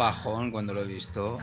Bajón cuando lo he visto.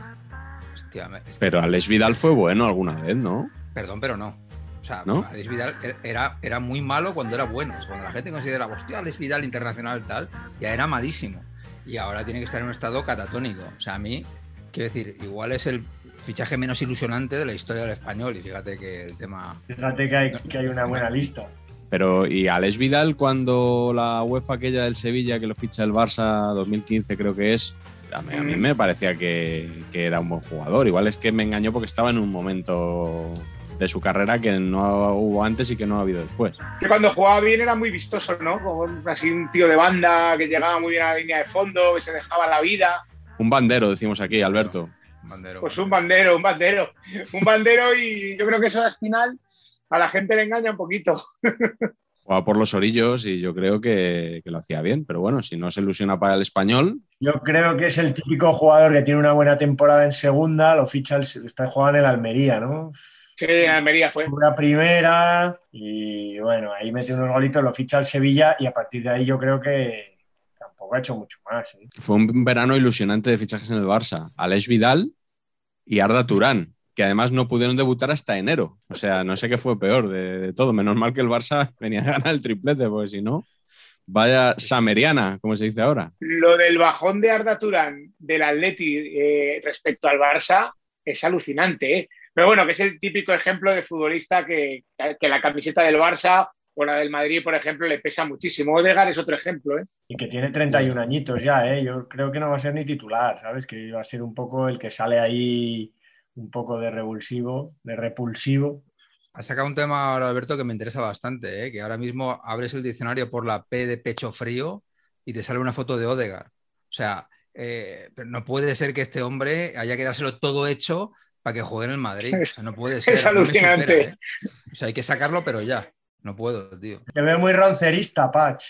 Hostia, me- es que- Pero Alex Vidal fue bueno alguna vez, ¿no? Perdón, pero no. O sea, ¿No? Alex Vidal era, era muy malo cuando era bueno. O sea, cuando la gente consideraba, hostia, Alex Vidal internacional tal, ya era malísimo. Y ahora tiene que estar en un estado catatónico. O sea, a mí, quiero decir, igual es el fichaje menos ilusionante de la historia del español. Y fíjate que el tema. Fíjate que hay, que hay una buena lista. Pero, ¿y Alex Vidal cuando la UEFA aquella del Sevilla que lo ficha el Barça 2015 creo que es? A mí, a mí me parecía que, que era un buen jugador. Igual es que me engañó porque estaba en un momento de su carrera que no hubo antes y que no ha habido después. Que cuando jugaba bien era muy vistoso, ¿no? Como un- así un tío de banda que llegaba muy bien a la línea de fondo, que se dejaba la vida. Un bandero, decimos aquí, Alberto. Bandero. Pues un bandero, un bandero. Un bandero y yo creo que eso al final a la gente le engaña un poquito. Jugaba por los orillos y yo creo que, que lo hacía bien. Pero bueno, si no se ilusiona para el español, Yo creo que es el típico jugador que tiene una buena temporada en segunda, lo ficha, el, está jugando en el Almería, ¿no? Sí, en Almería fue. Una primera y bueno, ahí mete unos golitos, lo ficha el Sevilla y a partir de ahí yo creo que tampoco ha hecho mucho más. ¿eh? fue un verano ilusionante de fichajes en el Barça. Alex Vidal y Arda Turán, que además no pudieron debutar hasta enero. O sea, no sé qué fue peor de, de todo. Menos mal que el Barça venía a ganar el triplete, porque si no, vaya Sameriana, como se dice ahora. Lo del bajón de Arda Turán del Atleti eh, respecto al Barça es alucinante, ¿eh? Pero bueno, que es el típico ejemplo de futbolista que, que la camiseta del Barça o la del Madrid, por ejemplo, le pesa muchísimo. Odegaard es otro ejemplo, ¿eh? Y que tiene 31 añitos ya, ¿eh? Yo creo que no va a ser ni titular, ¿sabes? Que va a ser un poco el que sale ahí un poco de revulsivo, de repulsivo. Ha sacado un tema ahora, Alberto, que me interesa bastante, ¿eh? que ahora mismo abres el diccionario por la P de pecho frío y te sale una foto de Odegaard. O sea, eh, pero no puede ser que este hombre haya que dárselo todo hecho para que juegue en el Madrid. O sea, no puede ser. Es alucinante. supera, ¿eh? O sea, hay que sacarlo, pero ya. No puedo, tío. Te veo muy roncerista, Pach.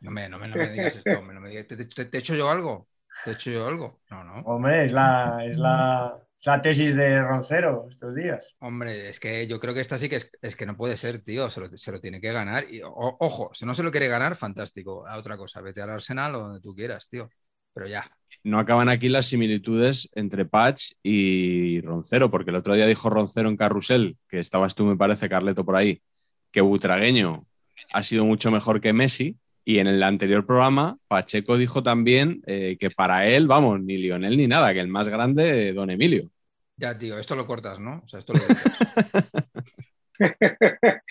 No me, no me, no me digas esto, hombre, no me digas- ¿Te, te- te he hecho yo algo? ¿Te he hecho yo algo? No, no. Hombre, es la, es la, la tesis de Roncero estos días. Hombre, es que yo creo que esta sí que es, es que no puede ser, tío. Se lo, se lo tiene que ganar. Y, o- ojo, si no se lo quiere ganar, fantástico. A otra cosa, vete al Arsenal o donde tú quieras, tío. Pero ya. No acaban aquí las similitudes entre Patch y Roncero, porque el otro día dijo Roncero en Carrusel, que estabas tú, me parece, Carleto, por ahí, que Butragueño ha sido mucho mejor que Messi. Y en el anterior programa, Pacheco dijo también eh, que para él, vamos, ni Lionel ni nada, que el más grande, eh, Don Emilio. Ya, tío, esto lo cortas, ¿no? O sea, esto lo cortas.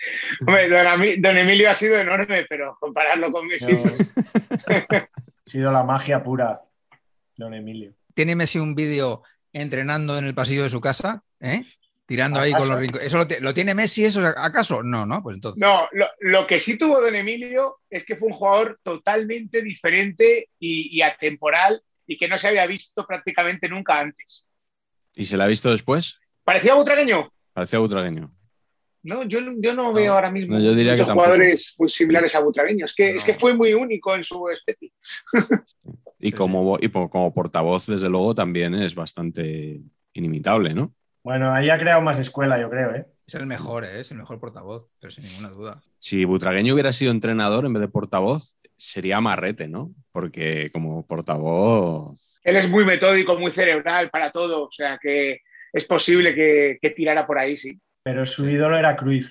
Hombre, don, Emilio ha sido enorme, pero compararlo con Messi. No, ha sido la magia pura, don Emilio. ¿Tiene Messi un vídeo entrenando en el pasillo de su casa? ¿Eh? Tirando ahí con los rincones. ¿Eso lo, ti- lo tiene Messi eso acaso? No, no, pues entonces. No, lo, lo que sí tuvo Don Emilio es que fue un jugador totalmente diferente y, y atemporal y que no se había visto prácticamente nunca antes. ¿Y se la ha visto después? ¿Parecía butragueño? Parecía Butragueño. No, yo, yo no, veo ahora mismo No, yo diría que muchos tampoco. jugadores muy similares a Butragueño. Es que, es que fue muy único en su especie. Y, como, y como portavoz, desde luego, también es bastante inimitable, ¿no? Bueno, ahí ha creado más escuela, yo creo, ¿eh? Es el mejor, ¿eh? es el mejor portavoz, pero sin ninguna duda. Si Butragueño hubiera sido entrenador en vez de portavoz, sería Marrete, ¿no? Porque como portavoz. Él es muy metódico, muy cerebral para todo, o sea que es posible que, que tirara por ahí, sí. Pero su ídolo era Cruyff.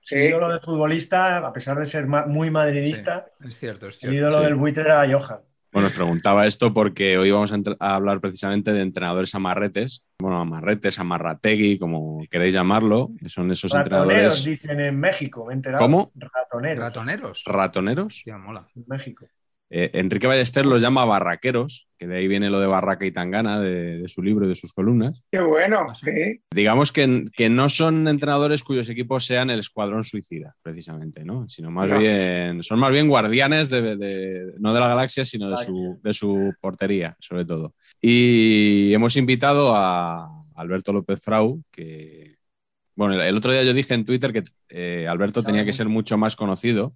Su Sí. ídolo de futbolista, a pesar de ser muy madridista, Sí, es cierto, es el cierto. ídolo sí. del buitre era Johan. Bueno, os preguntaba esto porque hoy vamos a, hablar precisamente de entrenadores amarretes. Bueno, amarretes, amarrategui, como queréis llamarlo. que Son esos Ratoneros, entrenadores dicen en México, me he enterado. ¿Cómo? Ratoneros. Ratoneros. ratoneros. Hostia, mola. en México. Eh, Enrique Ballester los llama barraqueros, que de ahí viene lo de barraca y tangana de, de su libro y de sus columnas. Qué bueno, sí. sí. Digamos que, que no son entrenadores cuyos equipos sean el escuadrón suicida, precisamente, ¿no? Sino más No. bien, son más bien guardianes de, de- no de la galaxia, sino de su, de su portería, sobre todo. Y hemos invitado a Alberto López Frau, que, bueno, el, el otro día yo dije en Twitter que eh, Alberto tenía que ser mucho más conocido.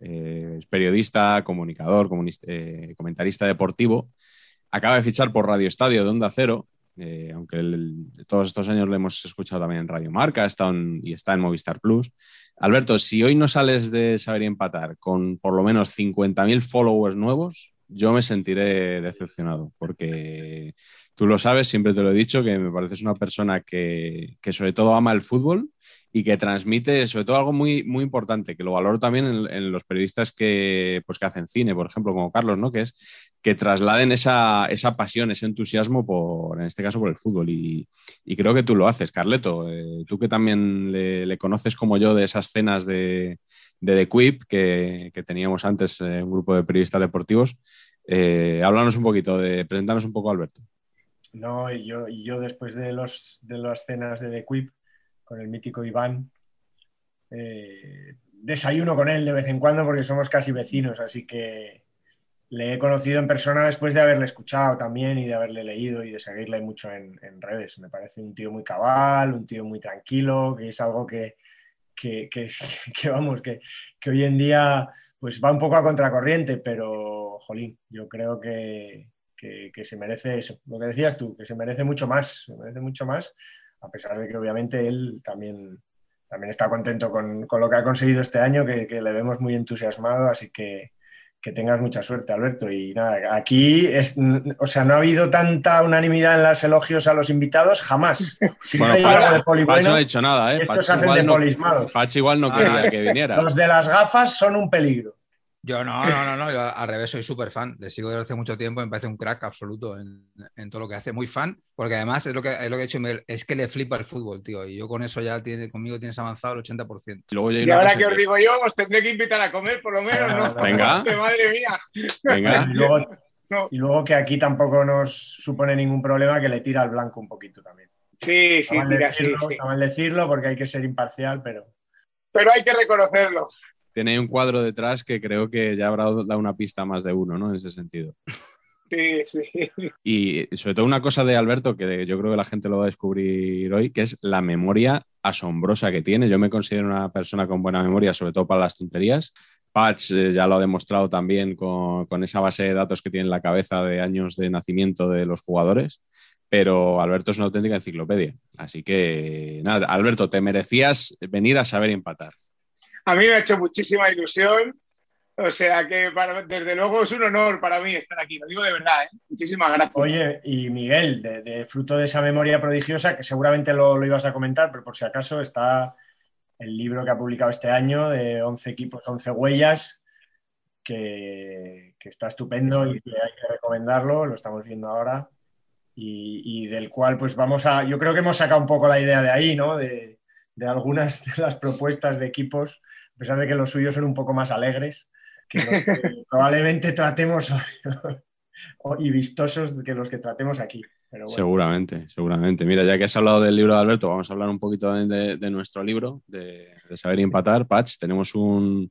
Eh, es periodista, comunicador, eh, comentarista deportivo. Acaba de fichar por Radio Estadio de Onda Cero, eh, aunque todos estos años lo hemos escuchado también en Radio Marca y está en Movistar Plus. Alberto, si hoy no sales de Saber Empatar con por lo menos 50.000 followers nuevos, yo me sentiré decepcionado, porque tú lo sabes, siempre te lo he dicho, que me pareces una persona que sobre todo ama el fútbol y que transmite sobre todo algo muy, muy importante, que lo valoro también en, los periodistas que, pues, que hacen cine, por ejemplo, como Carlos, ¿no? que es que trasladen esa, esa pasión, ese entusiasmo por, en este caso, por el fútbol. Y, creo que tú lo haces, Carleto. Eh, tú que también le, conoces como yo de esas cenas de, de The Quip que, que teníamos antes, eh, un grupo de periodistas deportivos. Eh, háblanos un poquito, de, un poco, Alberto. No, yo, yo después de, los, de las cenas de The Quip con el mítico Iván, eh, desayuno con él de vez en cuando porque somos casi vecinos, así que le he conocido en persona después de haberle escuchado también y de haberle leído y de seguirle mucho en, redes. Me parece un tío muy cabal, un tío muy tranquilo, que es algo que, que, que, que, vamos, que, que hoy en día pues va un poco a contracorriente, pero jolín, yo creo que, se merece eso, lo que decías tú, que se merece mucho más, se merece mucho más, a pesar de que obviamente él también, también está contento con, con lo que ha conseguido este año, que, que, le vemos muy entusiasmado, así que que tengas mucha suerte, Alberto. Y nada, aquí, es, o sea, no ha habido tanta unanimidad en los elogios a los invitados, jamás. Si bueno, no Pachi, de poli bueno, no ha dicho nada, ¿eh? Estos hacen de polismados. Pachi igual no quería ah, que viniera. Los de las gafas son un peligro. Yo no, no, no, no, yo al revés soy súper fan, le sigo desde hace mucho tiempo, me parece un crack absoluto en, en, todo lo que hace, muy fan, porque además es lo que, es lo que he dicho Miguel, es que le flipa el fútbol, tío, y yo con eso ya tiene, conmigo tienes avanzado el 80%. Luego y ahora que os digo yo, os tendré que invitar a comer, por lo menos, ¿no? Venga. Madre mía. Venga. Y luego, no. y luego, que aquí tampoco nos supone ningún problema que le tira al blanco un poquito también. Sí, sí, decirlo, sí, sí. mal decirlo porque hay que ser imparcial, pero... Pero hay que reconocerlo tiene un cuadro detrás que creo que ya habrá dado una pista más de uno, ¿no? En ese sentido. Sí, sí. Y sobre todo una cosa de Alberto que yo creo que la gente lo va a descubrir hoy, que es la memoria asombrosa que tiene. Yo me considero una persona con buena memoria, sobre todo para las tonterías. Patch eh, ya lo ha demostrado también con, con, esa base de datos que tiene en la cabeza de años de nacimiento de los jugadores. Pero Alberto es una auténtica enciclopedia. Así que, nada, Alberto, te merecías venir a saber empatar a mí me ha hecho muchísima ilusión. O sea que desde luego es un honor para mí estar aquí, lo digo de verdad, ¿eh? muchísimas gracias. Oye, y Miguel, de, de, fruto de esa memoria prodigiosa, que seguramente lo, lo, ibas a comentar, pero por si acaso está el libro que ha publicado este año de 11 equipos, 11 huellas, que, que está estupendo y que hay que recomendarlo, lo estamos viendo ahora, y, y, del cual pues vamos a, yo creo que hemos sacado un poco la idea de ahí, ¿no? De, de algunas de las propuestas de equipos, a pesar de que los suyos son un poco más alegres que los que probablemente tratemos y vistosos que los que tratemos aquí. Bueno. Seguramente, seguramente. Mira, ya que has hablado del libro de Alberto, vamos a hablar un poquito de, de nuestro libro, de, de, Saber y Empatar. Patch, tenemos un,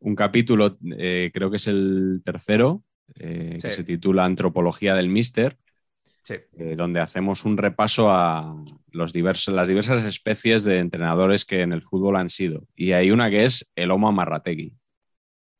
un capítulo, eh, creo que es el tercero, eh, sí. que se titula Antropología del Mister. Sí. Eh, donde hacemos un repaso a los diversos, las diversas especies de entrenadores que en el fútbol han sido. Y hay una que es el Homo Marrategui.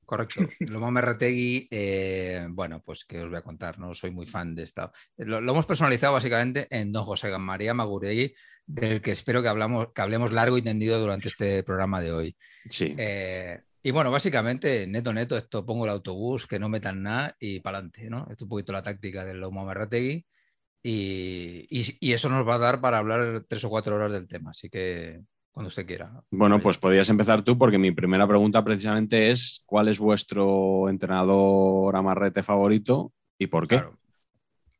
correcto. Lomo Merretegui, eh, bueno, pues que os voy a contar, no soy muy fan de esta. Lo, hemos personalizado básicamente en don José María Maguregui, del que espero que, hablamos, que hablemos largo y tendido durante este programa de hoy. Sí. Eh, y bueno, básicamente, neto, neto, esto pongo el autobús, que no metan nada y para adelante, ¿no? Esto es un poquito la táctica del Lomo Merretegui. Y, y, eso nos va a dar para hablar tres o cuatro horas del tema. Así que cuando usted quiera. Bueno, pues podrías empezar tú porque mi primera pregunta precisamente es ¿cuál es vuestro entrenador amarrete favorito y por qué?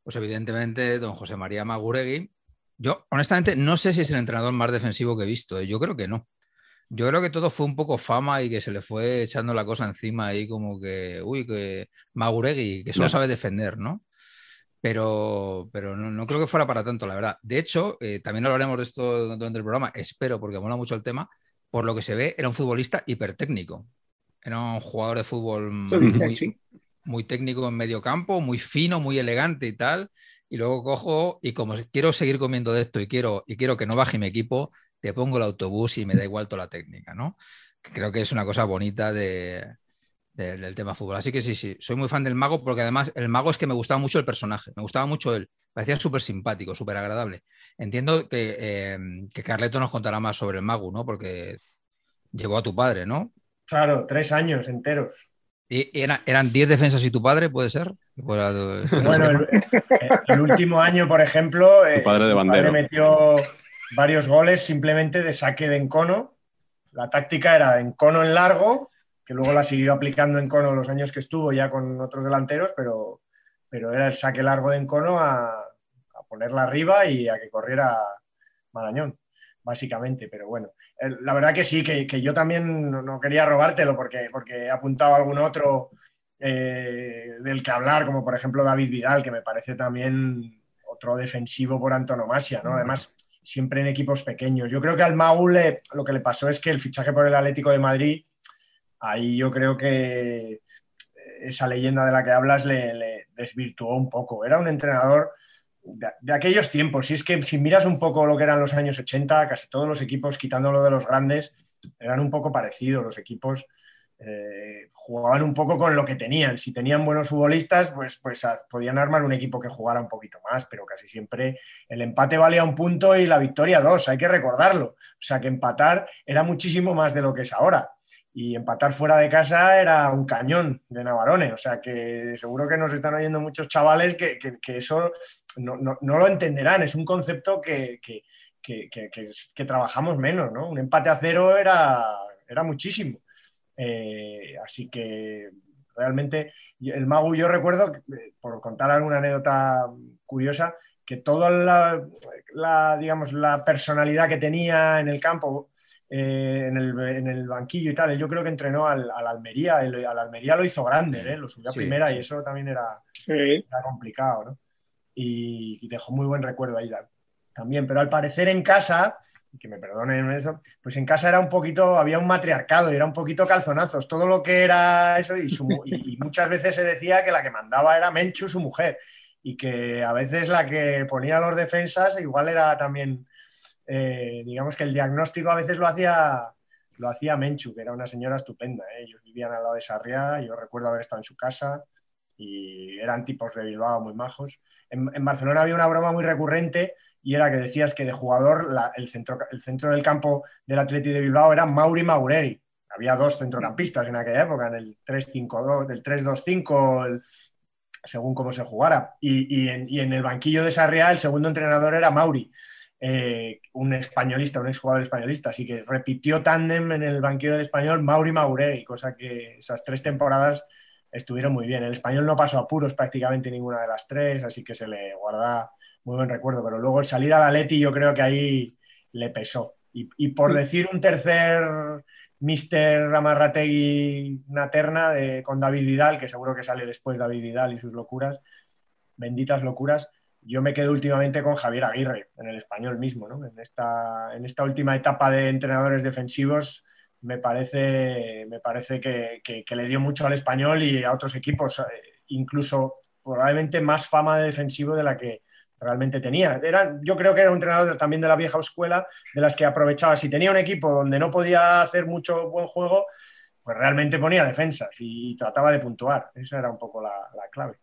Pues evidentemente don José María Maguregui. Yo honestamente no sé si es el entrenador más defensivo que he visto, ¿eh? yo creo que no. Yo creo que todo fue un poco fama y que se le fue echando la cosa encima ahí como que, uy, que Maguregui, que solo sabe defender, ¿no? Pero, pero no, creo que fuera para tanto, la verdad. De hecho, eh, también hablaremos de esto durante el programa, espero, porque mola mucho el tema. Por lo que se ve, era un futbolista hipertécnico. Era un jugador de fútbol muy, técnico en medio campo, muy fino, muy elegante y tal. Y luego cojo y como quiero seguir comiendo de esto y quiero, y quiero que no baje mi equipo, te pongo el autobús y me da igual toda la técnica, ¿no? Creo que es una cosa bonita de, del, tema fútbol. Así que sí, sí, soy muy fan del mago porque además el mago es que me gustaba mucho el personaje, me gustaba mucho él, parecía súper simpático, súper agradable. Entiendo que, eh, que, Carleto nos contará más sobre el mago, ¿no? Porque llegó a tu padre, ¿no? Claro, tres años enteros. ¿Y eran diez defensas y tu padre, puede ser? Bueno, el, último año, por ejemplo, tu padre de bandera. metió varios goles simplemente de saque de encono. La táctica era encono en largo que luego la siguió aplicando en cono los años que estuvo ya con otros delanteros, pero, pero era el saque largo de Encono a, a ponerla arriba y a que corriera Marañón, básicamente. Pero bueno, la verdad que sí, que, yo también no, quería robártelo porque, porque he apuntado a algún otro eh, del que hablar, como por ejemplo David Vidal, que me parece también otro defensivo por antonomasia, ¿no? Además, siempre en equipos pequeños. Yo creo que al Maul lo que le pasó es que el fichaje por el Atlético de Madrid ahí yo creo que esa leyenda de la que hablas le, desvirtuó un poco. Era un entrenador de, aquellos tiempos. Si es que si miras un poco lo que eran los años 80, casi todos los equipos, quitándolo de los grandes, eran un poco parecidos. Los equipos eh, jugaban un poco con lo que tenían. Si tenían buenos futbolistas, pues, pues podían armar un equipo que jugara un poquito más, pero casi siempre el empate valía un punto y la victoria dos, hay que recordarlo. O sea que empatar era muchísimo más de lo que es ahora y empatar fuera de casa era un cañón de Navarone. O sea que seguro que nos están oyendo muchos chavales que, eso no, lo entenderán. Es un concepto que, que, trabajamos menos, ¿no? Un empate a cero era, era muchísimo. Eh, así que realmente el Magu, yo recuerdo, por contar alguna anécdota curiosa, que toda la, la, digamos, la personalidad que tenía en el campo, eh, en, el, banquillo y tal. Yo creo que entrenó al, Almería, el, al Almería lo hizo grande, ¿eh? lo subió a primera y eso también era, complicado, ¿no? Y, dejó muy buen recuerdo ahí también. Pero al parecer en casa, que me perdonen eso, pues en casa era un poquito, había un matriarcado y era un poquito calzonazos, todo lo que era eso y, y muchas veces se decía que la que mandaba era Menchu, su mujer, y que a veces la que ponía los defensas igual era también eh, digamos que el diagnóstico a veces lo hacía, lo hacía Menchu, que era una señora estupenda. ¿eh? Ellos vivían al lado de Sarriá, yo recuerdo haber estado en su casa y eran tipos de Bilbao muy majos. En, Barcelona había una broma muy recurrente y era que decías que de jugador el, centro, el centro del campo del Atleti de Bilbao era Mauri Mauregui. Había dos centrocampistas en aquella época, en el 3-5-2, del 3-2-5, según cómo se jugara. Y, en, y, en, el banquillo de Sarriá el segundo entrenador era Mauri. Eh, un españolista, un exjugador españolista, así que repitió tándem en el banquillo del español Mauri Mauregui, cosa que esas tres temporadas estuvieron muy bien. El español no pasó apuros prácticamente ninguna de las tres, así que se le guarda muy buen recuerdo, pero luego el salir a la Leti yo creo que ahí le pesó. Y, por decir un tercer Mister Amarrategui Naterna de, con David Vidal, que seguro que sale después David Vidal y sus locuras, benditas locuras, yo me quedo últimamente con Javier Aguirre, en el español mismo, ¿no? En esta, última etapa de entrenadores defensivos, me parece, me parece que, le dio mucho al español y a otros equipos, eh, incluso probablemente más fama de defensivo de la que realmente tenía. Era, yo creo que era un entrenador también de la vieja escuela, de las que aprovechaba. Si tenía un equipo donde no podía hacer mucho buen juego, pues realmente ponía defensas y trataba de puntuar. Esa era un poco la, clave.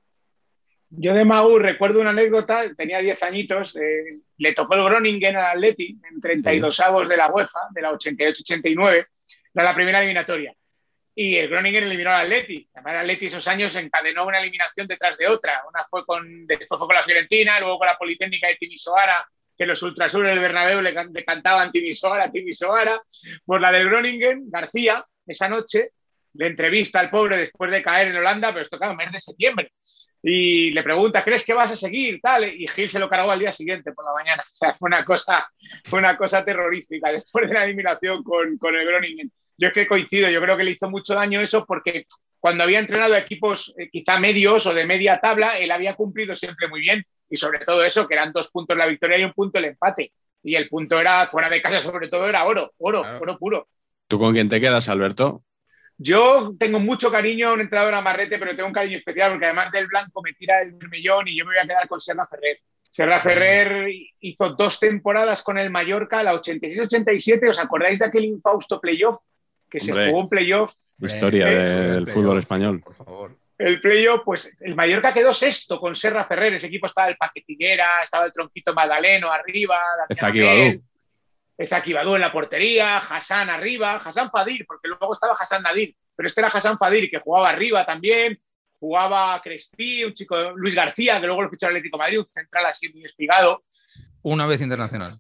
Yo de Mau recuerdo una anécdota, tenía 10 añitos, eh, le tocó el Groningen al Atleti en 32 avos de la UEFA, de la 88-89, de la primera eliminatoria. Y el Groningen eliminó al Atleti. Además, el Atleti esos años encadenó una eliminación detrás de otra. Una fue con, después fue con la Fiorentina, luego con la Politécnica de Timisoara, que los ultrasures del Bernabéu le, le cantaban Timisoara, Timisoara. Pues la del Groningen, García, esa noche, le entrevista al pobre después de caer en Holanda, pero esto claro, mes de septiembre. Y le pregunta, ¿crees que vas a seguir? Tal, y Gil se lo cargó al día siguiente por la mañana. O sea, fue una cosa, fue una cosa terrorífica después de la eliminación con, con el Groningen. Yo es que coincido, yo creo que le hizo mucho daño eso porque cuando había entrenado equipos eh, quizá medios o de media tabla, él había cumplido siempre muy bien y sobre todo eso, que eran dos puntos la victoria y un punto el empate. Y el punto era, fuera de casa sobre todo, era oro, oro, oro puro. ¿Tú con quién te quedas, Alberto? Yo tengo mucho cariño a un entrenador amarrete, pero tengo un cariño especial porque además del blanco me tira el millón y yo me voy a quedar con Serra Ferrer. Serra Ferrer hizo dos temporadas con el Mallorca, la 86-87. ¿Os acordáis de aquel infausto playoff? Que se jugó un playoff. Historia eh, del fútbol español. Por favor. El playoff, pues el Mallorca quedó sexto con Serra Ferrer. Ese equipo estaba el Paquetiguera, estaba el Tronquito Magdaleno arriba. Ezaki Badú en la portería, Hassan arriba, Hassan Fadir, porque luego estaba Hassan Nadir, pero este era Hassan Fadir que jugaba arriba también, jugaba Crespi, un chico, Luis García, que luego lo fichó al Atlético de Madrid, un central así muy espigado. Una vez internacional.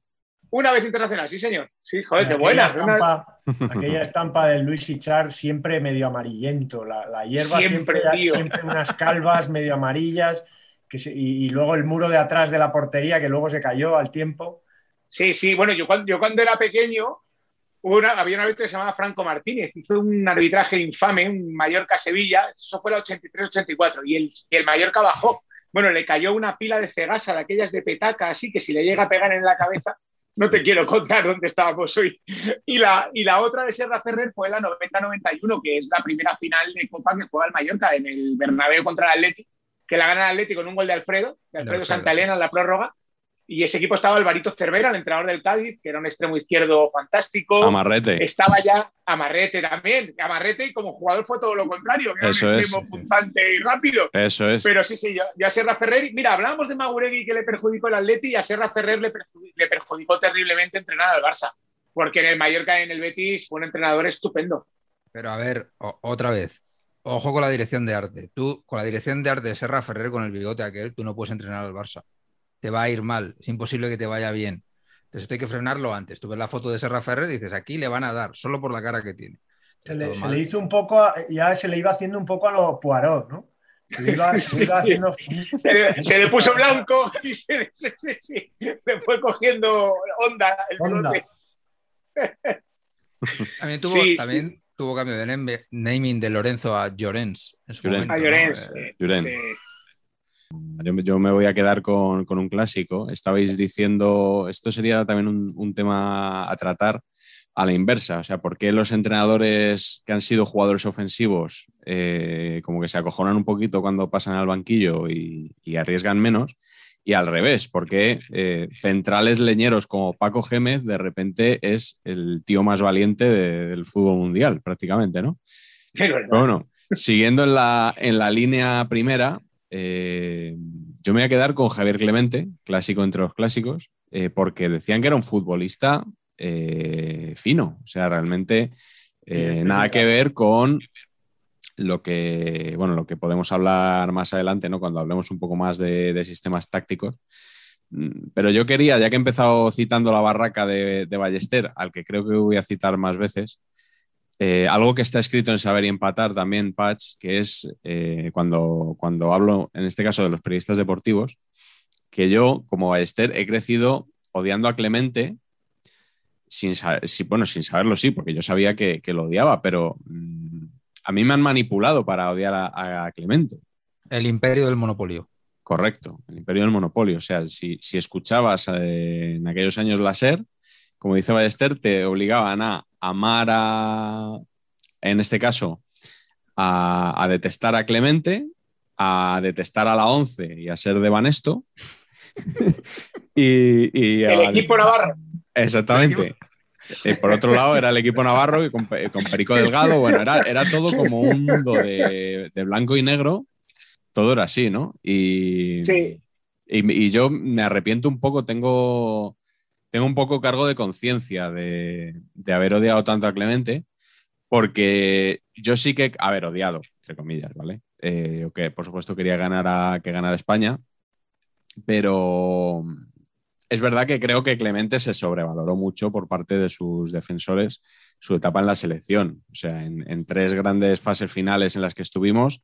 Una vez internacional, sí, señor. Sí, joder, qué buena. Estampa, Aquella estampa de Luis Ichar siempre medio amarillento. La, hierba siempre, siempre, unas calvas medio amarillas. Que y, luego el muro de atrás de la portería que luego se cayó al tiempo. Sí, sí, bueno, yo cuando, yo cuando era pequeño había un árbitro que se llamaba Franco Martínez, hizo un arbitraje infame, un Mallorca-Sevilla, eso fue el 83-84, y el, el Mallorca bajó. Bueno, le cayó una pila de cegasa de aquellas de petaca, así que si le llega a pegar en la cabeza, no te quiero contar dónde estábamos hoy. Y la, y la otra de Serra Ferrer fue la 90-91, que es la primera final de Copa que juega el Mallorca en el Bernabéu contra el Atleti, que la gana el Atleti con un gol de Alfredo, de Alfredo Santa Elena en la prórroga, y ese equipo estaba Alvarito Cervera, el entrenador del Cádiz, que era un extremo izquierdo fantástico. Amarrete. Estaba ya Amarrete también. Amarrete y como jugador fue todo lo contrario, que era un extremo punzante y rápido. Eso es. Pero sí, sí, ya Serra Ferrer. Mira, hablábamos de Maguregui que le perjudicó el Atleti y a Serra Ferrer le, perjudicó, terriblemente entrenar al Barça. Porque en el Mallorca y en el Betis fue un entrenador estupendo. Pero a ver, otra vez, ojo con la dirección de arte. Tú, con la dirección de arte de Serra Ferrer, con el bigote aquel, tú no puedes entrenar al Barça te va a ir mal, es imposible que te vaya bien. Entonces esto hay que frenarlo antes. Tú ves la foto de Serra Ferrer y dices, aquí le van a dar, solo por la cara que tiene. Se le, hizo un poco, ya se le iba haciendo un poco a lo Poirot, ¿no? Se le, iba, haciendo... se, le, puso blanco y se, le fue cogiendo onda. El onda. también tuvo, también tuvo cambio de naming de Lorenzo a Llorens. a Llorens. Eh, yo, me voy a quedar con, un clásico. Estabais diciendo, esto sería también un, tema a tratar a la inversa. O sea, ¿por qué los entrenadores que han sido jugadores ofensivos eh, como que se acojonan un poquito cuando pasan al banquillo y, arriesgan menos? Y al revés, porque eh, centrales leñeros como Paco Gémez de repente es el tío más valiente del fútbol mundial, prácticamente, ¿no? bueno, siguiendo en la, en la línea primera, eh, yo me voy a quedar con Javier Clemente, clásico entre los clásicos, eh, porque decían que era un futbolista eh, fino, o sea, realmente nada que ver con lo que, bueno, lo que podemos hablar más adelante, ¿no? Cuando hablemos un poco más de, sistemas tácticos. Mm, pero yo quería, ya que he empezado citando la barraca de, de Ballester, al que creo que voy a citar más veces, eh, algo que está escrito en Saber y Empatar también, Patch, que es eh, cuando, cuando hablo, en este caso, de los periodistas deportivos, que yo, como Ballester, he crecido odiando a Clemente, sin, bueno, sin saberlo, sí, porque yo sabía que, lo odiaba, pero mm, a mí me han manipulado para odiar a, Clemente. El imperio del monopolio. Correcto, el imperio del monopolio. O sea, si, escuchabas eh, en aquellos años la SER, como dice Ballester, te obligaban a amar a, en este caso, a, detestar a Clemente, a detestar a la Once y a ser de Banesto. y, El equipo Navarro. Exactamente. Eh, por otro lado, era el equipo navarro y con, con Perico Delgado. Bueno, era, era todo como un mundo de, de, blanco y negro. Todo era así, ¿no? Y, Sí. y, y yo me arrepiento un poco, tengo, tengo un poco cargo de conciencia de, haber odiado tanto a Clemente, porque yo sí que, a ver, odiado, entre comillas, ¿vale? Eh, que por supuesto quería ganar a, que ganara España, pero es verdad que creo que Clemente se sobrevaloró mucho por parte de sus defensores su etapa en la selección. O sea, en, en tres grandes fases finales en las que estuvimos,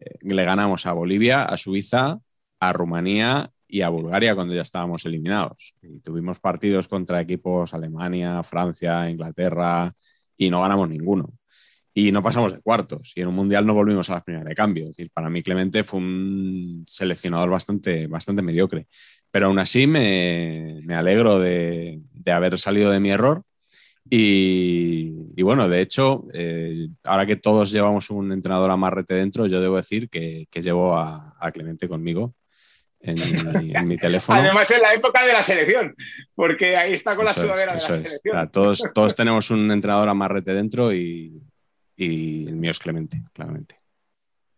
eh, le ganamos a Bolivia, a Suiza, a Rumanía y a Bulgaria cuando ya estábamos eliminados. Y tuvimos partidos contra equipos Alemania, Francia, Inglaterra y no ganamos ninguno. Y no pasamos de cuartos. Y en un mundial no volvimos a las primeras de cambio. Decir, para mí Clemente fue un seleccionador bastante, bastante mediocre. Pero aún así me, me alegro de, de, haber salido de mi error. Y, bueno, de hecho, eh, ahora que todos llevamos un entrenador amarrete dentro, yo debo decir que, que llevo a Clemente conmigo en mi, en mi, teléfono. Además, en la época de la selección, porque ahí está con eso la sudadera es, de la es. selección. O sea, todos, todos tenemos un entrenador amarrete dentro y, y, el mío es Clemente, claramente.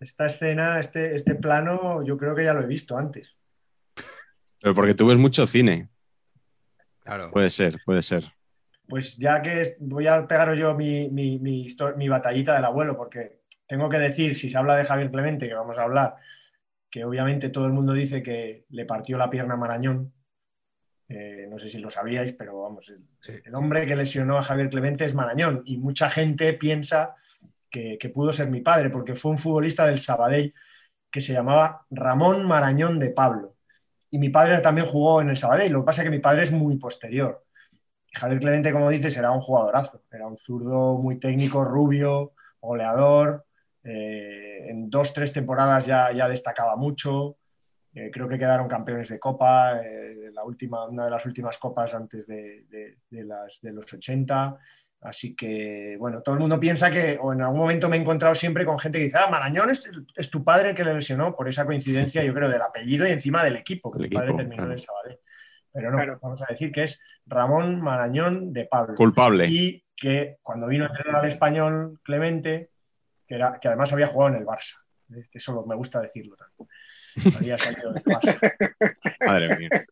Esta escena, este, este plano, yo creo que ya lo he visto antes. Pero porque tú ves mucho cine. Claro. Puede ser, puede ser. Pues ya que voy a pegaros yo mi, mi, mi, mi batallita del abuelo, porque tengo que decir, si se habla de Javier Clemente, que vamos a hablar, que obviamente todo el mundo dice que le partió la pierna a Marañón. Eh, no sé si lo sabíais, pero vamos, el, sí. el, hombre que lesionó a Javier Clemente es Marañón y mucha gente piensa que, que, pudo ser mi padre, porque fue un futbolista del Sabadell que se llamaba Ramón Marañón de Pablo. Y mi padre también jugó en el Sabadell, lo que pasa es que mi padre es muy posterior. Javier Clemente, como dices, era un jugadorazo, era un zurdo muy técnico, rubio, goleador, eh, en dos, tres temporadas ya, ya destacaba mucho. Eh, creo que quedaron campeones de Copa, eh, la última, una de las últimas copas antes de, de, de, las, de los 80. Así que, bueno, todo el mundo piensa que, o en algún momento me he encontrado siempre con gente que dice, ah, Marañón es, es tu padre el que le lesionó por esa coincidencia, yo creo, del apellido y encima del equipo, que el tu padre terminó claro. en el Sabadell. Pero no, claro. vamos a decir que es Ramón Marañón de Pablo. Culpable. Y que cuando vino a entrenar al español Clemente, que, era, que además había jugado en el Barça. Eso me gusta decirlo también. Había salido del Barça. Madre mía.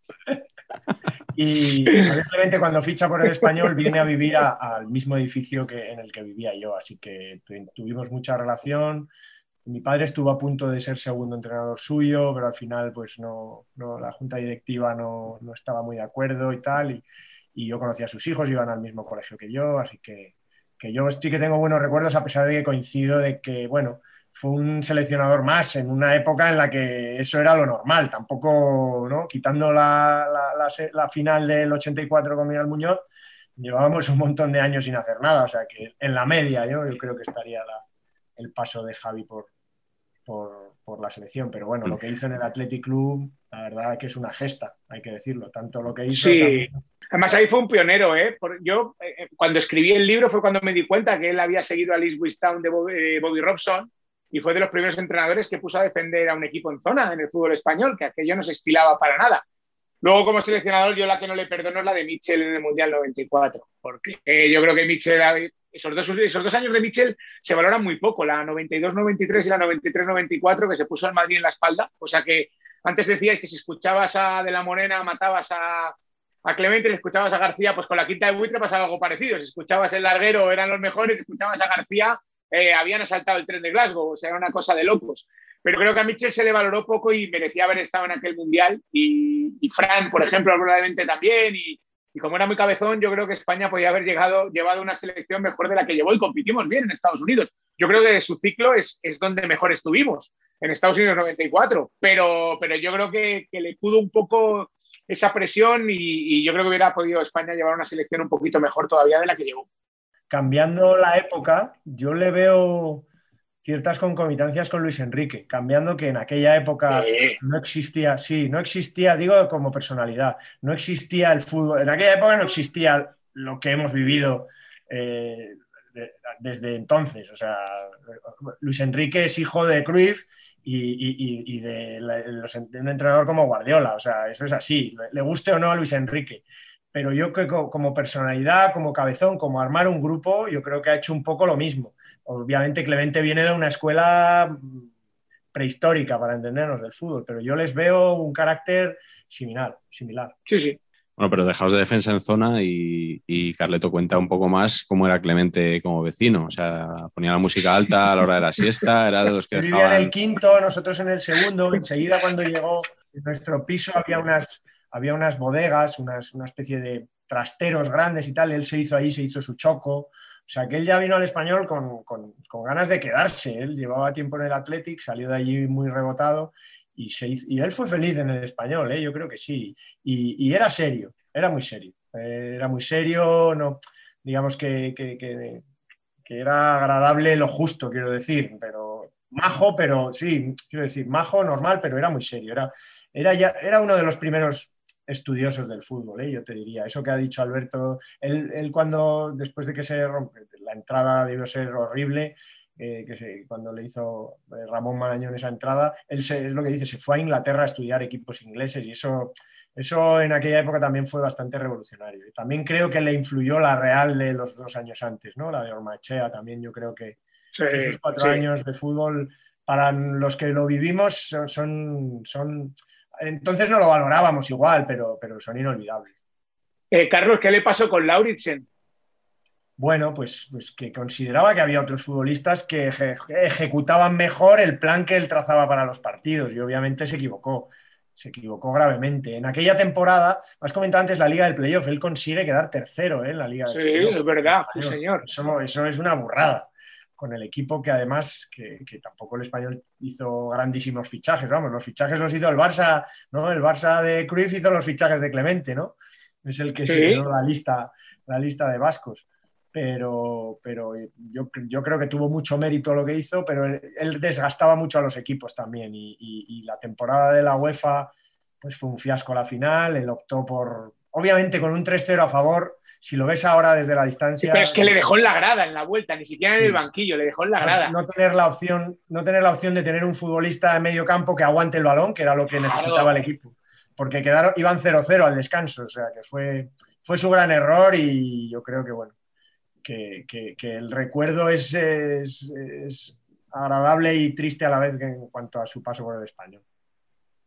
Y simplemente cuando ficha por el español viene a vivir al mismo edificio que, en el que vivía yo, así que tuvimos mucha relación. Mi padre estuvo a punto de ser segundo entrenador suyo, pero al final pues no, no la junta directiva no, no, estaba muy de acuerdo y tal. Y, y, yo conocía a sus hijos, iban al mismo colegio que yo, así que, que yo sí que tengo buenos recuerdos a pesar de que coincido de que, bueno, fue un seleccionador más en una época en la que eso era lo normal, tampoco, ¿no? quitando la, la, la, la final del 84 con Miguel Muñoz, llevábamos un montón de años sin hacer nada, o sea que en la media yo, creo que estaría el paso de Javi por, por, por, la selección, pero bueno, lo que hizo en el Athletic Club, la verdad que es una gesta, hay que decirlo, tanto lo que hizo... Sí. También... Además ahí fue un pionero, ¿eh? Yo eh, cuando escribí el libro fue cuando me di cuenta que él había seguido a Liz Town de Bobby, eh, Bobby Robson y fue de los primeros entrenadores que puso a defender a un equipo en zona en el fútbol español, que aquello no se estilaba para nada. Luego, como seleccionador, yo la que no le perdono es la de Mitchell en el Mundial 94, porque eh, yo creo que Mitchell, esos dos, esos dos años de Mitchell se valoran muy poco, la 92-93 y la 93-94, que se puso al Madrid en la espalda. O sea que antes decíais que si escuchabas a De la Morena matabas a, a Clemente, si escuchabas a García, pues con la quinta de buitre pasaba algo parecido. Si escuchabas el larguero eran los mejores, si escuchabas a García eh, habían asaltado el tren de Glasgow, o sea, era una cosa de locos. Pero creo que a Mitchell se le valoró poco y merecía haber estado en aquel mundial. Y, y Frank, por ejemplo, probablemente también. Y, como era muy cabezón, yo creo que España podía haber llegado, llevado una selección mejor de la que llevó y compitimos bien en Estados Unidos. Yo creo que su ciclo es, es donde mejor estuvimos, en Estados Unidos 94. Pero, pero yo creo que, le pudo un poco esa presión y, y yo creo que hubiera podido España llevar una selección un poquito mejor todavía de la que llevó cambiando la época, yo le veo ciertas concomitancias con Luis Enrique, cambiando que en aquella época sí. no existía, sí, no existía, digo como personalidad, no existía el fútbol, en aquella época no existía lo que hemos vivido eh, de, desde entonces, o sea, Luis Enrique es hijo de Cruyff y, y, y de, de, un entrenador como Guardiola, o sea, eso es así, le guste o no a Luis Enrique pero yo creo que como personalidad, como cabezón, como armar un grupo, yo creo que ha hecho un poco lo mismo. Obviamente Clemente viene de una escuela prehistórica, para entendernos, del fútbol, pero yo les veo un carácter similar. similar. Sí, sí. Bueno, pero dejaos de defensa en zona y, Carleto cuenta un poco más cómo era Clemente como vecino. O sea, ponía la música alta a la hora de la siesta, era de los que Vivía en el quinto, nosotros en el segundo. Enseguida cuando llegó en nuestro piso había unas, había unas bodegas, unas, una especie de trasteros grandes y tal. Él se hizo ahí, se hizo su choco. O sea, que él ya vino al español con, con, ganas de quedarse. Él llevaba tiempo en el Athletic, salió de allí muy rebotado y, y él fue feliz en el español, ¿eh? yo creo que sí. Y, era serio, era muy serio. Eh, era muy serio, no, digamos que, que, era agradable lo justo, quiero decir, pero majo, pero sí, quiero decir, majo, normal, pero era muy serio. Era, era, ya, era uno de los primeros estudiosos del fútbol, ¿eh? yo te diría. Eso que ha dicho Alberto, él, él, cuando, después de que se rompe, la entrada debió ser horrible, eh, que cuando le hizo eh, Ramón Marañón esa entrada, él es lo que dice, se fue a Inglaterra a estudiar equipos ingleses y eso, eso en aquella época también fue bastante revolucionario. Y también creo que le influyó la Real de los dos años antes, ¿no? la de Ormachea también, yo creo que esos cuatro años de fútbol, para los que lo vivimos, son, son, entonces no lo valorábamos igual, pero, pero son inolvidables. Eh, Carlos, ¿qué le pasó con Lauritsen? bueno, pues, pues, que consideraba que había otros futbolistas que ejecutaban mejor el plan que él trazaba para los partidos y obviamente se equivocó, se equivocó gravemente. En aquella temporada, has comentado antes la Liga del Playoff, él consigue quedar tercero ¿eh? en la Liga sí, es verdad, sí, señor. Eso, eso, es una burrada con el equipo que además, que, tampoco el español hizo grandísimos fichajes, vamos, los fichajes los hizo el Barça, ¿no? El Barça de Cruyff hizo los fichajes de Clemente, ¿no? Es el que se quedó la lista, la lista de vascos pero, pero yo, yo, creo que tuvo mucho mérito lo que hizo, pero él, desgastaba mucho a los equipos también y, la temporada de la UEFA pues fue un fiasco la final, él optó por, obviamente con un 3-0 a favor, si lo ves ahora desde la distancia... pero es que le dejó en la grada en la vuelta, ni siquiera en el banquillo, le dejó en la grada. No, tener la opción, no tener la opción de tener un futbolista de medio campo que aguante el balón, que era lo que necesitaba el equipo, porque quedaron, iban 0-0 al descanso, o sea que fue, fue su gran error y yo creo que bueno que, el recuerdo es, agradable y triste a la vez en cuanto a su paso por el español.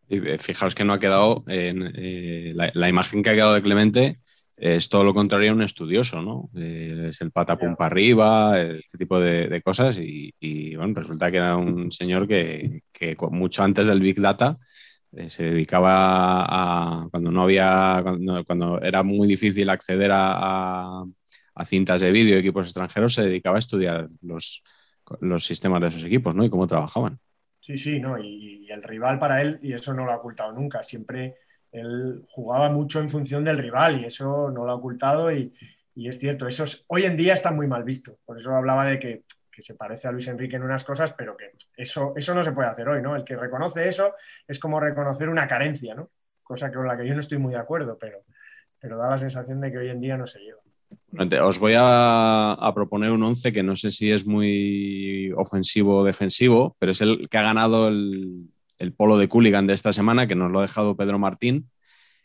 Eh, fijaos que no ha quedado, en, eh, la, imagen que ha quedado de Clemente es todo lo contrario a un estudioso, ¿no? Eh, es el patapum para arriba, este tipo de, cosas y, bueno, resulta que era un señor que, mucho antes del Big Data se dedicaba a, cuando no había, cuando, era muy difícil acceder a a cintas de vídeo de equipos extranjeros, se dedicaba a estudiar los, los sistemas de esos equipos ¿no? y cómo trabajaban. Sí, sí, no, y, el rival para él, y eso no lo ha ocultado nunca, siempre él jugaba mucho en función del rival y eso no lo ha ocultado y, es cierto, eso hoy en día está muy mal visto, por eso hablaba de que, se parece a Luis Enrique en unas cosas, pero que eso, eso no se puede hacer hoy, ¿no? El que reconoce eso es como reconocer una carencia, ¿no? Cosa con la que yo no estoy muy de acuerdo, pero, da la sensación de que hoy en día no se lleva. Os voy a, proponer un 11 que no sé si es muy ofensivo o defensivo, pero es el que ha ganado el, polo de Cooligan de esta semana, que nos lo ha dejado Pedro Martín.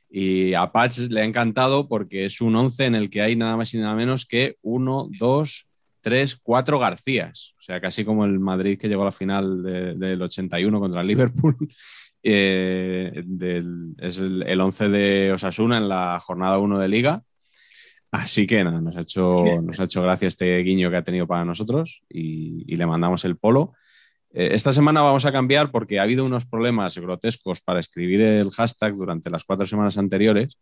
Y a Patch le ha encantado porque es un 11 en el que hay nada más y nada menos que uno, dos, tres, cuatro Garcías. O sea, casi como el Madrid que llegó a la final del 81 contra el Liverpool. Eh, es el, el 11 de Osasuna en la jornada 1 de Liga Así que nada, nos ha hecho, nos ha hecho gracia este guiño que ha tenido para nosotros y, le mandamos el polo. Eh, esta semana vamos a cambiar porque ha habido unos problemas grotescos para escribir el hashtag durante las cuatro semanas anteriores.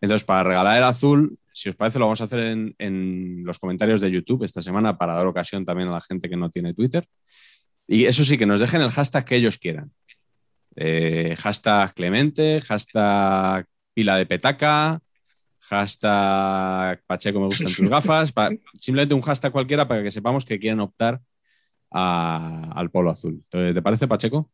Entonces, para regalar el azul, si os parece, lo vamos a hacer en, los comentarios de YouTube esta semana para dar ocasión también a la gente que no tiene Twitter. Y eso sí, que nos dejen el hashtag que ellos quieran. Eh, hashtag Clemente, hashtag pila de petaca, hashtag Pacheco me gustan tus gafas, simplemente un hashtag cualquiera para que sepamos que quieren optar al polo azul. ¿Te parece, Pacheco?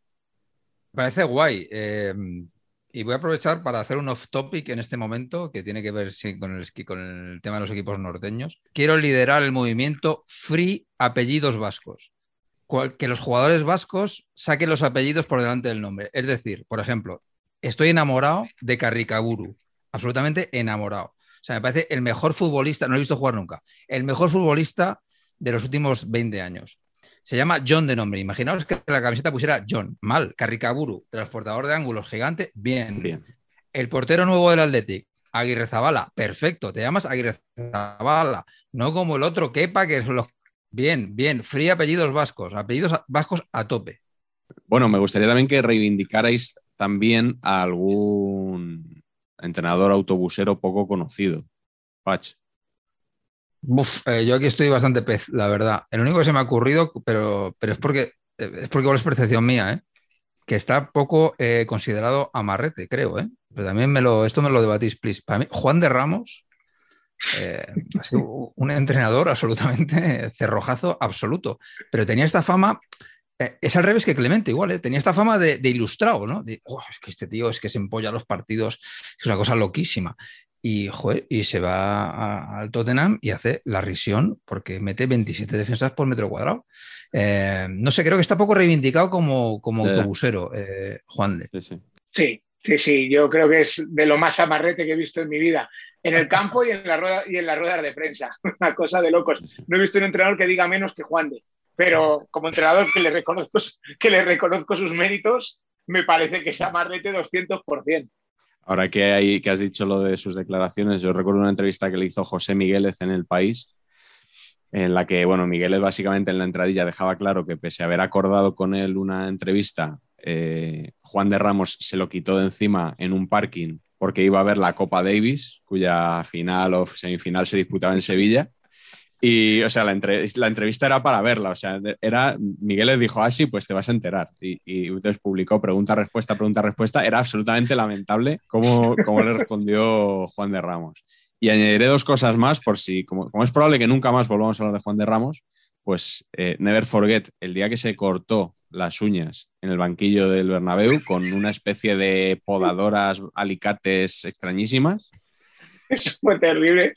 Parece guay. Em, y voy a aprovechar para hacer un off topic en este momento que tiene que ver con, el, con el tema de los equipos norteños. Quiero liderar el movimiento Free Apellidos Vascos. que los jugadores vascos saquen los apellidos por delante del nombre. Es decir, por ejemplo, estoy enamorado de Carricaburu absolutamente enamorado. O sea, me parece el mejor futbolista, no lo he visto jugar nunca, el mejor futbolista de los últimos 20 años. Se llama John de nombre. Imaginaos que la camiseta pusiera John. Mal. Carricaburu, transportador de ángulos, gigante. Bien. Bien. El portero nuevo del Athletic, Aguirre Zabala. Perfecto. Te llamas Aguirre Zabala. No como el otro, Kepa, que es los. Bien, bien. Free apellidos vascos. Apellidos vascos a tope. Bueno, me gustaría también que reivindicarais también a algún entrenador autobusero poco conocido. Pach. Eh, yo aquí estoy bastante pez, la verdad. El único que se me ha ocurrido, pero, pero es porque eh, es porque es percepción mía, ¿eh? que está poco considerado amarrete, creo. ¿eh? Pero también me lo, esto me lo debatís, please. Para mí, Juan de Ramos ha sido un entrenador absolutamente cerrojazo absoluto. Pero tenía esta fama, es al revés que Clemente, igual, tenía esta fama de, ilustrado, ¿no? "Oh, es que este tío es que se empolla los partidos, es una cosa loquísima. Y, joder, y se va al Tottenham y hace la risión porque mete 27 defensas por metro cuadrado. Eh, no sé, creo que está poco reivindicado como, como autobusero, eh, Juan de. Sí, sí. Sí, sí, sí, yo creo que es de lo más amarrete que he visto en mi vida, en el campo y en, la rueda, y en las ruedas de prensa, una cosa de locos. No he visto un entrenador que diga menos que Juan de, pero como entrenador que le reconozco, que le reconozco sus méritos, me parece que es amarrete 200%. Ahora que, hay, que has dicho lo de sus declaraciones, yo recuerdo una entrevista que le hizo José Migueles en El País, en la que, bueno, Migueles básicamente en la entradilla dejaba claro que pese a haber acordado con él una entrevista, eh, Juan de Ramos se lo quitó de encima en un parking porque iba a ver la Copa Davis, cuya final o semifinal se disputaba en Sevilla. Y, o sea, la, la entrevista era para verla. O sea, era, Miguel les dijo, ah, sí, pues te vas a enterar. Y, y entonces publicó pregunta-respuesta, pregunta-respuesta. Era absolutamente lamentable cómo, cómo le respondió Juan de Ramos. Y añadiré dos cosas más por si, como, como es probable que nunca más volvamos a hablar de Juan de Ramos, pues eh, never forget el día que se cortó las uñas en el banquillo del Bernabéu con una especie de podadoras, alicates extrañísimas. Eso fue terrible.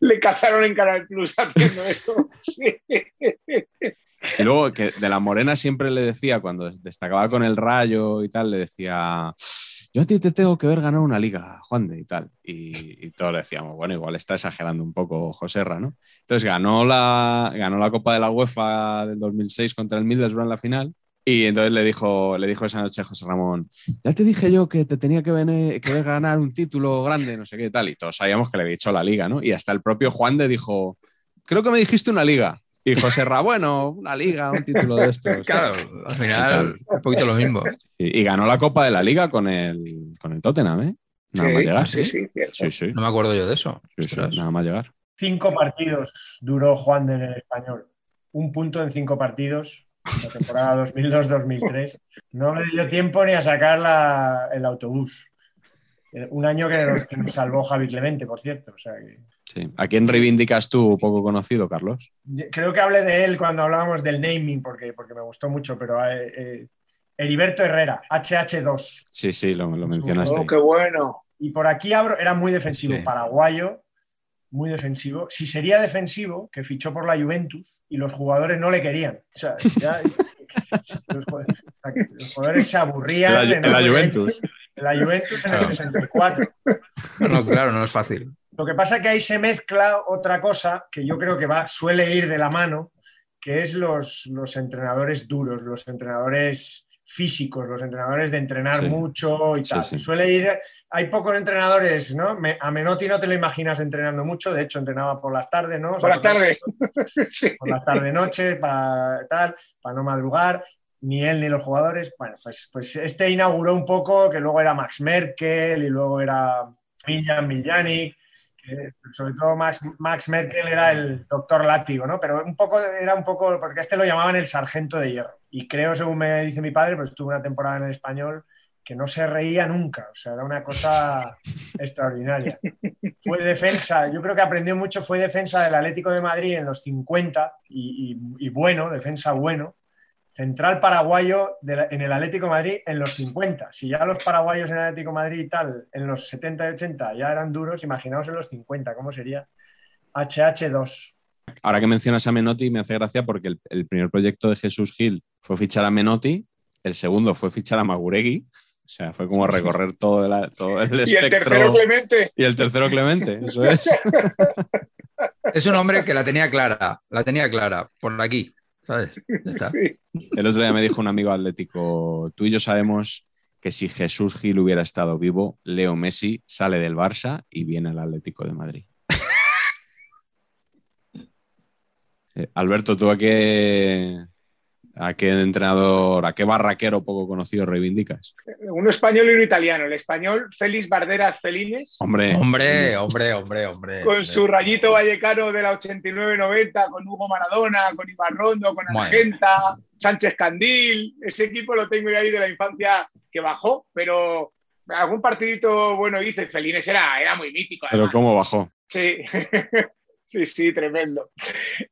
Le cazaron en Canal Plus haciendo eso. Y luego que de la Morena siempre le decía, cuando destacaba con el rayo y tal, le decía, yo a ti te tengo que ver ganar una liga, Juan de y tal. Y, todos le decíamos, bueno, igual está exagerando un poco Joserra, ¿no? Entonces ganó la, ganó la Copa de la UEFA del 2006 contra el Middlesbrough en la final. Y entonces le dijo, le dijo esa noche a José Ramón, ya te dije yo que te tenía que, venir- que ver ganar un título grande, no sé qué tal. Y todos sabíamos que le había hecho la liga, ¿no? Y hasta el propio Juan de dijo, creo que me dijiste una liga. Y José Ra, bueno, una liga, un título de estos. Claro, al final, un poquito lo mismo. Y, y ganó la Copa de la Liga con el, con el Tottenham, ¿eh? Nada más llegar. sí, sí, cierto. Sí, sí. No me acuerdo yo de eso. Sí, sí, Ostras. nada más llegar. Cinco partidos duró Juan de en el español. Un punto en cinco partidos, la temporada 2002-2003. No le dio tiempo ni a sacar la- el autobús. Eh, Un año que nos, que nos salvó Javi Clemente, por cierto. O sea que- Sí. ¿A quién reivindicas tú, poco conocido, Carlos? creo que hablé de él cuando hablábamos del naming, porque, porque me gustó mucho, pero eh, eh, Heriberto Herrera, HH2. Sí, sí, lo, lo mencionaste. Oh, qué bueno. Y por aquí abro, era muy defensivo, Sí. paraguayo, muy defensivo. Si sería defensivo, que fichó por la Juventus y los jugadores no le querían. O sea, ya- los, jugadores, o sea, que los jugadores se aburrían. En la- en la el- Juventus. En la Juventus en el 64. No, no, claro, no es fácil. Lo que pasa es que ahí se mezcla otra cosa que yo creo que va, suele ir de la mano, que es los, los entrenadores duros, los entrenadores físicos, los entrenadores de entrenar Sí. mucho y tal. sí. Suele ir, hay pocos entrenadores, ¿no? Me- a Menotti no te lo imaginas entrenando mucho, de hecho entrenaba por las tardes, ¿no? O Por la tarde. Sí. por la tarde noche para tal, para no madrugar, ni él ni los jugadores. Bueno, pues, pues este inauguró un poco que luego era Max Merkel y luego era Miljan Miljanic, que sobre todo Max, Max Merkel era el doctor látigo, ¿no? Pero un poco era un poco, porque este lo llamaban el sargento de hierro. Y creo, según me dice mi padre, pues tuvo una temporada en el español que no se reía nunca, o sea, era una cosa extraordinaria. Fue defensa, yo creo que aprendió mucho, fue defensa del Atlético de Madrid en los 50 y, y- y bueno, defensa bueno. Central paraguayo de la- en el Atlético de Madrid en los 50. Si ya los paraguayos en el Atlético de Madrid y tal, en los 70 y 80 ya eran duros, imaginaos en los 50, ¿cómo sería? HH2. Ahora que mencionas a Menotti, me hace gracia porque el, el primer proyecto de Jesús Gil fue fichar a Menotti, el segundo fue fichar a Maguregui O sea, fue como recorrer todo el, todo el Y el espectro. tercero Clemente. Y el tercero Clemente, eso es. Es un hombre que la tenía clara, la tenía clara, por aquí, ¿sabes? Ya está. Sí. El otro día me dijo un amigo atlético, tú y yo sabemos que si Jesús Gil hubiera estado vivo, Leo Messi sale del Barça y viene al Atlético de Madrid. Eh, Alberto, ¿tú a qué, a qué entrenador, a qué barraquero poco conocido reivindicas? Uno español y uno italiano. El español, Félix Barderas Felines, Hombre, Hombre, hombre, hombre, hombre. con su rayito vallecano de la 89-90, con Hugo Maradona, con Iván Rondo, con Bueno. Argenta, Sánchez Candil. Ese equipo lo tengo ahí de la infancia que bajó, pero algún partidito bueno hice. Felines era, era muy mítico. pero además. ¿cómo bajó? Sí. Sí, sí, tremendo.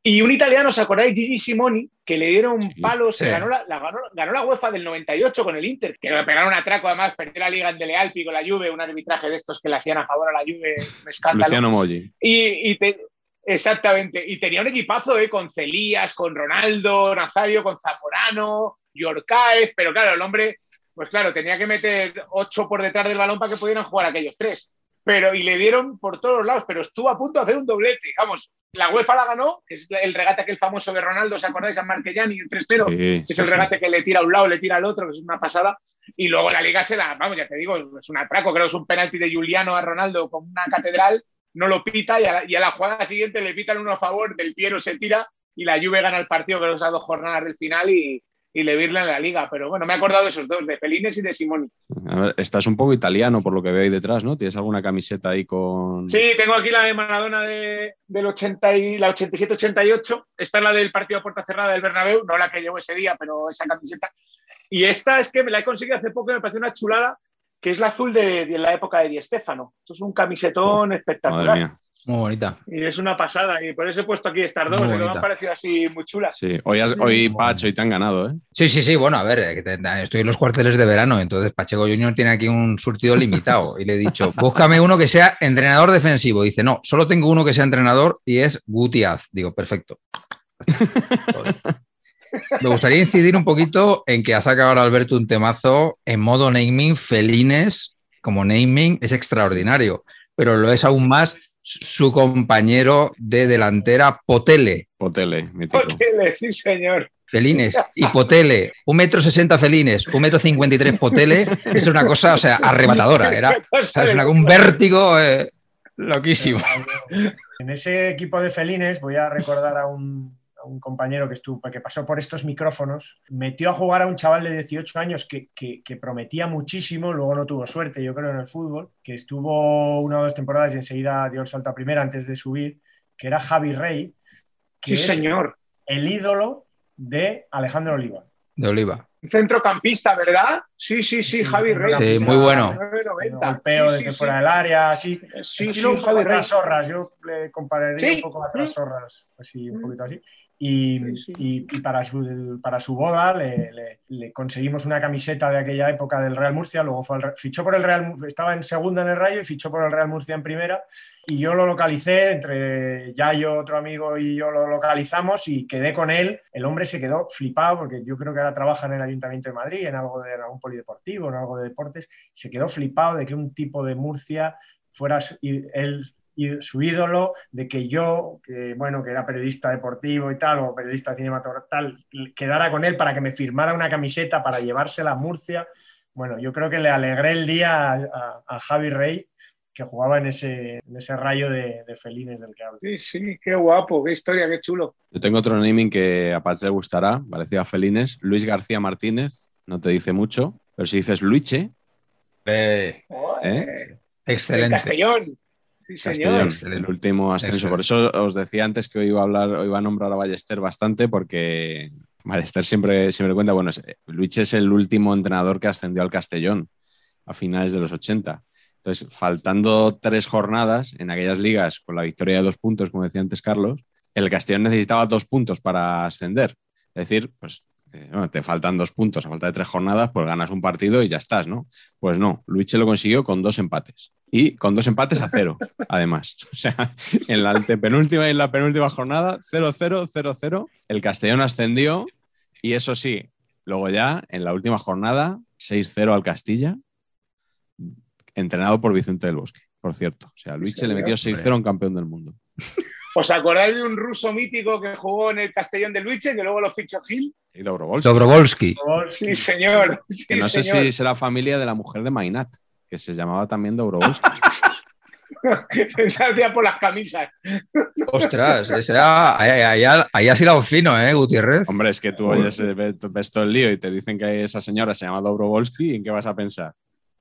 Y un italiano, ¿os acordáis? Gigi Simoni, que le dieron Sí, palos, sí. ganó la, la ganó, ganó la UEFA del 98 con el Inter, que le pegaron un atraco, además, perdió la liga en Dele Alpi con la Juve, un arbitraje de estos que le hacían a favor a la Juve, un escándalo. Luciano Moggi. Y, y te- exactamente, y tenía un equipazo ¿eh? con Celías, con Ronaldo, Nazario, con Zamorano, Yorcaez, pero claro, el hombre, pues claro, tenía que meter ocho por detrás del balón para que pudieran jugar aquellos tres. Pero, y le dieron por todos lados, pero estuvo a punto de hacer un doblete. Vamos, la UEFA la ganó, que es el regate aquel famoso de Ronaldo, ¿os acordáis? A Marquellani, el 3-0 Sí, que sí, es el sí. regate que le tira a un lado, le tira al otro, que es una pasada. Y luego la liga se la, vamos, ya te digo, es un atraco, creo que es un penalti de Juliano a Ronaldo con una catedral, no lo pita y a la, y a la jugada siguiente le pitan uno a favor, del Piero se tira y la Juve gana el partido, creo que es a dos jornadas del final y, y le virla en la liga. Pero bueno, me he acordado de esos dos, de Felines y de Simoni. A ver, estás un poco italiano por lo que veo ahí detrás, ¿no? ¿Tienes alguna camiseta ahí con...? Sí, tengo aquí la de Maradona de, del 80 y, la 87-88. Esta es la del partido a puerta cerrada del Bernabéu, no la que llevo ese día, pero esa camiseta. Y esta es que me la he conseguido hace poco y me parece una chulada, que es la azul de, de la época de Di Stéfano. Esto es un camisetón Madre espectacular. mía. Muy bonita. Y es una pasada. Y por eso he puesto aquí estas dos, que me han parecido así muy chulas. Sí, hoy, has- hoy Pacho, hoy te han ganado, ¿eh? Sí, sí, sí, bueno, a ver, eh, estoy en los cuarteles de verano, entonces Pacheco Junior tiene aquí un surtido limitado y le he dicho, búscame uno que sea entrenador defensivo. Dice, no, solo tengo uno que sea entrenador y es Gutiaz. Digo, perfecto. Me gustaría incidir un poquito en que ha sacado ahora Alberto un temazo en modo naming, felines, como naming, es extraordinario, pero lo es aún más su compañero de delantera Potele. Potele, mítico. Hoteles, sí, señor. Felines y Potele, un metro sesenta felines, un metro cincuenta y tres Potele, es una cosa, o sea, arrebatadora, era o sea, es una- un vértigo eh, loquísimo. En ese equipo de felines voy a recordar a un, un compañero que, estuvo, que pasó por estos micrófonos, metió a jugar a un chaval de 18 años que, que- que prometía muchísimo, luego no tuvo suerte, yo creo, en el fútbol, que estuvo una o dos temporadas y enseguida dio el salto a primera antes de subir, que era Javi Rey, que Sí, es señor. el ídolo de Alejandro Oliva. De Oliva. Centrocampista, ¿verdad? Sí, sí, sí, Javi Rey. Sí, muy bueno. 9.90. golpeo Sí, desde sí, fuera sí. del área, así. Sí, sí, Estilo un poco Javi Rey. Trasorras, yo le compararía Sí. un poco a Trasorras, así, un poquito así. Y, Sí, sí. y- y para, su, para su boda le, le- le conseguimos una camiseta de aquella época del Real Murcia, luego fue al fichó por el Real estaba en segunda en el Rayo y fichó por el Real Murcia en primera y yo lo localicé, entre Yayo, otro amigo y yo lo localizamos y quedé con él. El hombre se quedó flipado porque yo creo que ahora trabaja en el Ayuntamiento de Madrid, en algo de algún polideportivo, en algo de deportes. Se quedó flipado de que un tipo de Murcia fuera él, su ídolo, de que yo, que bueno, que era periodista deportivo y tal, o periodista cinematográfico, tal, quedara con él para que me firmara una camiseta para llevársela a Murcia. Bueno, yo creo que le alegré el día a, a- a Javi Rey, que jugaba en ese, en ese rayo de, de felines del que hablo. Sí, sí, qué guapo, qué historia, qué chulo. Yo tengo otro naming que a Pache le gustará, parecido a Felines. Luis García Martínez, no te dice mucho, pero si dices Luiche, Eh, ¿eh? El excelente. Castellón. Sí, señor. Castellón, Excelente. el último ascenso. Por eso os decía antes que hoy iba a hablar, hoy iba a nombrar a Ballester bastante, porque Ballester siempre, siempre cuenta, bueno, es- Luiche es el último entrenador que ascendió al Castellón a finales de los 80. Entonces, faltando tres jornadas en aquellas ligas con la victoria de dos puntos, como decía antes Carlos, el Castellón necesitaba dos puntos para ascender. Es decir, pues eh, bueno, te faltan dos puntos a falta de tres jornadas, pues ganas un partido y ya estás, ¿no? Pues no, Luiche lo consiguió con dos empates. Y con dos empates a cero, además. O sea, en la antepenúltima y en la penúltima jornada, 0-0, 0-0. El Castellón ascendió y eso sí, luego ya en la última jornada, 6-0 al Castilla. entrenado por Vicente del Bosque, por cierto. O sea, Luis le metió 6-0 a un campeón del mundo. ¿Os acordáis de un ruso mítico que jugó en el Castellón de Luiche, que luego lo fichó Gil? Y Dobrovolsky, Dobrovolsky. Sí, señor. Sí, que no sé señor. si será familia de la mujer de Mainat, que se llamaba también Dobrovolsky. Pensaba por las camisas. Ostras, ese, ahí, ahí, ahí, ahí ha sido fino, ¿eh, Gutiérrez? Hombre, es que tú oyes, eh, ves, todo el lío y te dicen que esa señora se llama Dobrovolsky, ¿y en qué vas a pensar?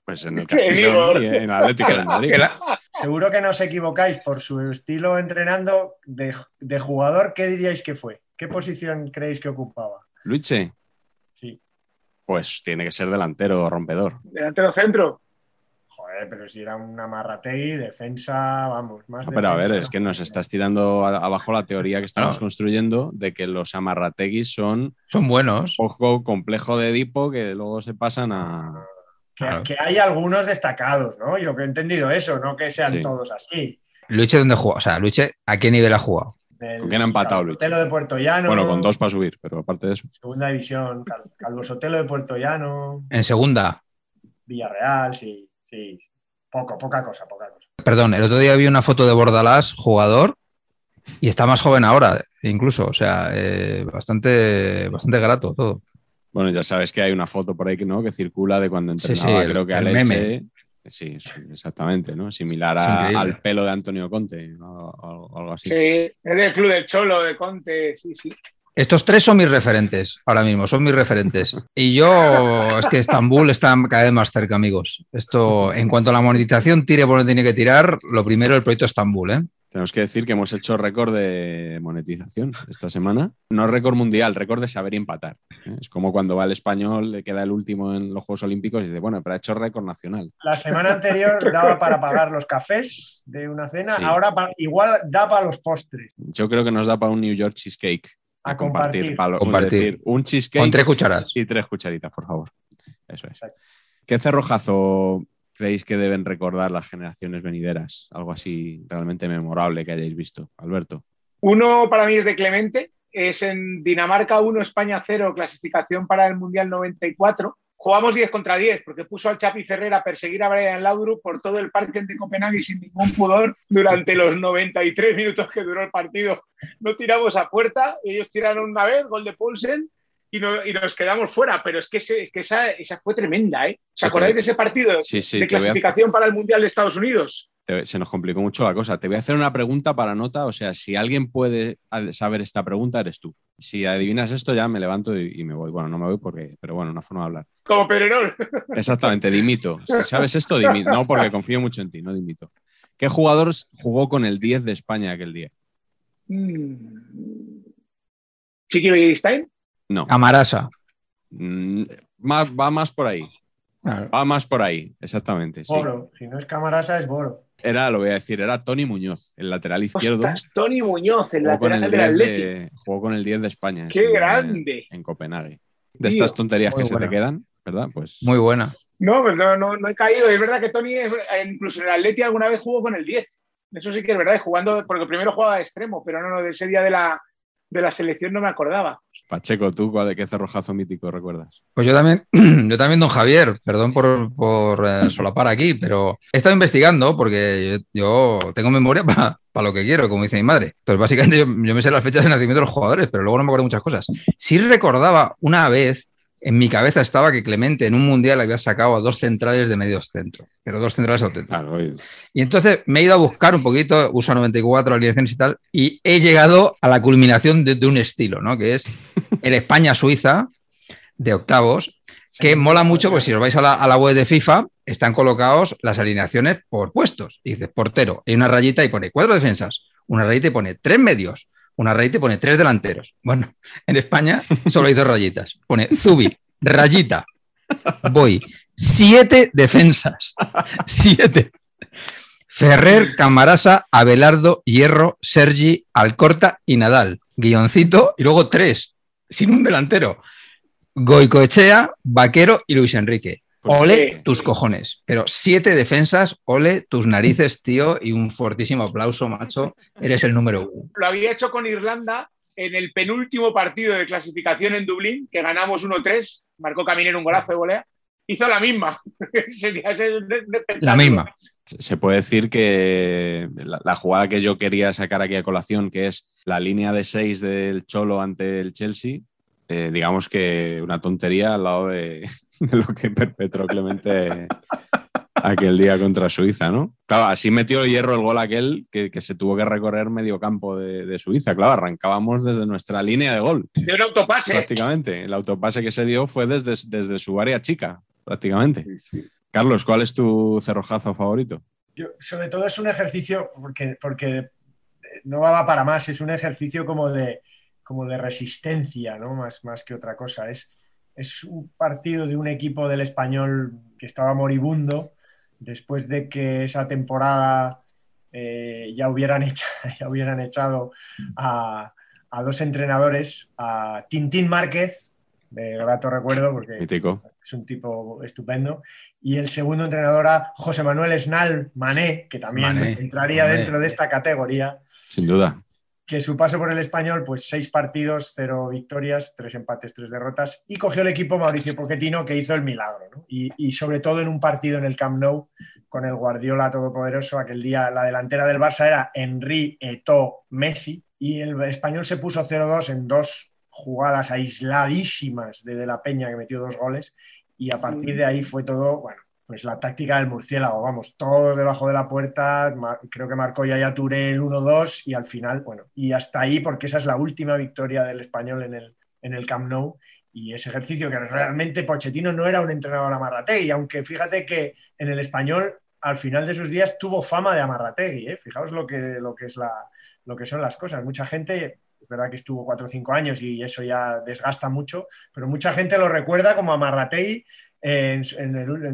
Pues en el. Castellón y en la Atlética de Madrid. Que la- Seguro que no os equivocáis por su estilo entrenando de, de jugador. ¿Qué diríais que fue? ¿Qué posición creéis que ocupaba? Luche, Sí. pues tiene que ser delantero o rompedor. Delantero centro. Joder, pero si era una marrategui, defensa, vamos, más No, pero a ver, es que nos estás tirando abajo la teoría que estamos No. construyendo de que los amarrateguis son Son buenos. poco complejo de Edipo que luego se pasan a. Que, Claro. que hay algunos destacados, ¿no? Yo que he entendido eso, no que sean Sí. todos así. Luche, ¿dónde juega? O sea, Luche, ¿a qué nivel ha jugado? Del ¿Con quién ha empatado? Sotelo de Puerto Llano. Bueno, con dos para subir, pero aparte de eso. Segunda división, Cal- Calvo Sotelo de Puerto Llano, En segunda. Villarreal, sí, sí. Poco, poca cosa, poca cosa. Perdón, el otro día vi una foto de Bordalás, jugador, y está más joven ahora, incluso. O sea, eh, bastante, bastante grato todo. Bueno, ya sabes que hay una foto por ahí que no que circula de cuando entrenaba, sí, el- creo que a el Leche. meme. Sí, exactamente, ¿no? Similar a- al pelo de Antonio Conte o, o- algo así. Sí. Es del club del Cholo, de Conte. Sí, sí. Estos tres son mis referentes ahora mismo, son mis referentes. Y yo, es que Estambul está cada vez más cerca, amigos. Esto, en cuanto a la monetización, tire por donde tiene que tirar, lo primero el proyecto Estambul, ¿eh? Tenemos que decir que hemos hecho récord de monetización esta semana. No récord mundial, récord de saber y empatar. ¿Eh? Es como cuando va el español, le queda el último en los Juegos Olímpicos y dice, bueno, pero ha hecho récord nacional. La semana anterior daba para pagar los cafés de una cena, Sí. ahora pa- igual da para los postres. Yo creo que nos da para un New York cheesecake. A compartir. para Compartir. decir, un cheesecake Con tres cucharas. y tres cucharitas, por favor. Eso es. Exacto. ¿Qué cerrojazo creéis que deben recordar las generaciones venideras? Algo así realmente memorable que hayáis visto, Alberto. Uno para mí es de Clemente. Es en Dinamarca 1, España 0, clasificación para el Mundial 94. Jugamos 10 contra 10 porque puso al Chapi Ferrer a perseguir a Brian Laudrup por todo el parque de Copenhague sin ningún pudor durante los 93 minutos que duró el partido. No tiramos a puerta, ellos tiraron una vez, gol de Poulsen, y, no- y nos quedamos fuera. Pero es que, ese- que esa, esa fue tremenda, ¿eh? ¿Os acordáis de ese partido Sí, sí, de a- clasificación para el Mundial de Estados Unidos? Se nos complicó mucho la cosa. Te voy a hacer una pregunta para nota. O sea, si alguien puede saber esta pregunta, eres tú. Si adivinas esto, ya me levanto y, y me voy. Bueno, no me voy porque, pero bueno, una forma de hablar. Como Pedrerol. Exactamente, dimito. Si sabes esto, dimito. No, porque confío mucho en ti, no dimito. ¿Qué jugador jugó con el 10 de España aquel día? Mm. Chiqui Begiristain. No. Amarasa. Mm, más- va más por ahí. Va más por ahí, exactamente. Sí. Boro. Si no es Camarasa, es Boro. Era, lo voy a decir, era Tony Muñoz, el lateral izquierdo. Ostras, Tony Muñoz, el lateral el del 10 Atleti. de, jugó con el 10 de España. ¡Qué en- grande! En Copenhague. De Tío, estas tonterías que se te quedan, ¿verdad? Pues Muy buena. No, pues no, no, no he caído. Es verdad que Tony, es- incluso en el Atleti alguna vez jugó con el 10. Eso sí que es verdad, jugando, porque primero jugaba de extremo, pero no, no, de ese día de la, de la selección no me acordaba. Pacheco, ¿tú cuál- de qué cerrojazo mítico recuerdas? Pues yo también, yo también, don Javier, perdón por, por eh, solapar aquí, pero he estado investigando porque yo, yo tengo memoria para lo que quiero, como dice mi madre. Entonces, básicamente yo, yo me sé las fechas de nacimiento de los jugadores, pero luego no me acuerdo muchas cosas. Sí recordaba una vez, en mi cabeza estaba que Clemente en un mundial había sacado a dos centrales de medios centro, pero dos centrales auténticos. Claro, Y entonces me he ido a buscar un poquito, USA 94, alineaciones y tal, y he llegado a la culminación de, de un estilo, ¿no? Que es el España-Suiza de octavos, que mola mucho, pues si os vais a la, a la web de FIFA, están colocados las alineaciones por puestos. Y dices, portero, hay una rayita y pone cuatro defensas, una rayita y pone tres medios, una rayita y pone tres delanteros. Bueno, en España solo hay dos rayitas. Pone Zubi, rayita, voy, siete defensas, siete. Ferrer, Camarasa, Abelardo, Hierro, Sergi, Alcorta y Nadal. Guioncito y luego tres, sin un delantero. Goicoechea, Vaquero y Luis Enrique. Pues Ole sí. tus cojones. Pero siete defensas, ole tus narices, tío, y un fortísimo aplauso, macho. Eres el número uno. Lo había hecho con Irlanda en el penúltimo partido de clasificación en Dublín, que ganamos 1-3, marcó Caminero un golazo de volea. hizo la misma. la misma. Se puede decir que la, jugada que yo quería sacar aquí a colación, que es la línea de 6 del Cholo ante el Chelsea, eh, digamos que una tontería al lado de, lo que perpetró Clemente aquel día contra Suiza, ¿no? Claro, así metió hierro el gol aquel que, se tuvo que recorrer medio campo de, Suiza. Claro, arrancábamos desde nuestra línea de gol. De un autopase. Prácticamente. El autopase que se dio fue desde, desde su área chica, prácticamente. Carlos, ¿cuál es tu cerrojazo favorito? Yo, sobre todo es un ejercicio, porque, porque no va para más, es un ejercicio como de, como de resistencia, ¿no? Más, más que otra cosa. Es, es un partido de un equipo del español que estaba moribundo después de que esa temporada eh, ya, hubieran ya hubieran echado a, dos entrenadores, a Tintín Márquez, de grato recuerdo porque es un tipo estupendo, y el segundo entrenador a José Manuel Esnal Mané, que también entraría dentro de esta categoría. Sin duda que su paso por el español, pues seis partidos, cero victorias, tres empates, tres derrotas, y cogió el equipo Mauricio Pochettino que hizo el milagro, y, sobre todo en un partido en el Camp Nou con el Guardiola todopoderoso, aquel día la delantera del Barça era Henry, Eto, Messi, y el español se puso 0-2 en dos jugadas aisladísimas de De La Peña que metió dos goles, y a partir de ahí fue todo, bueno, pues la táctica del murciélago, vamos, todos debajo de la puerta, creo que marcó ya Touré el 1-2 y al final, bueno, y hasta ahí porque esa es la última victoria del español en el, en el Camp Nou y ese ejercicio que realmente Pochettino no era un entrenador amarrategui, aunque fíjate que en el español al final de sus días tuvo fama de amarrategui, ¿eh? fijaos lo que, lo, que es la, lo que son las cosas, mucha gente es verdad que estuvo cuatro o cinco años y eso ya desgasta mucho, pero mucha gente lo recuerda como Amarrategui en,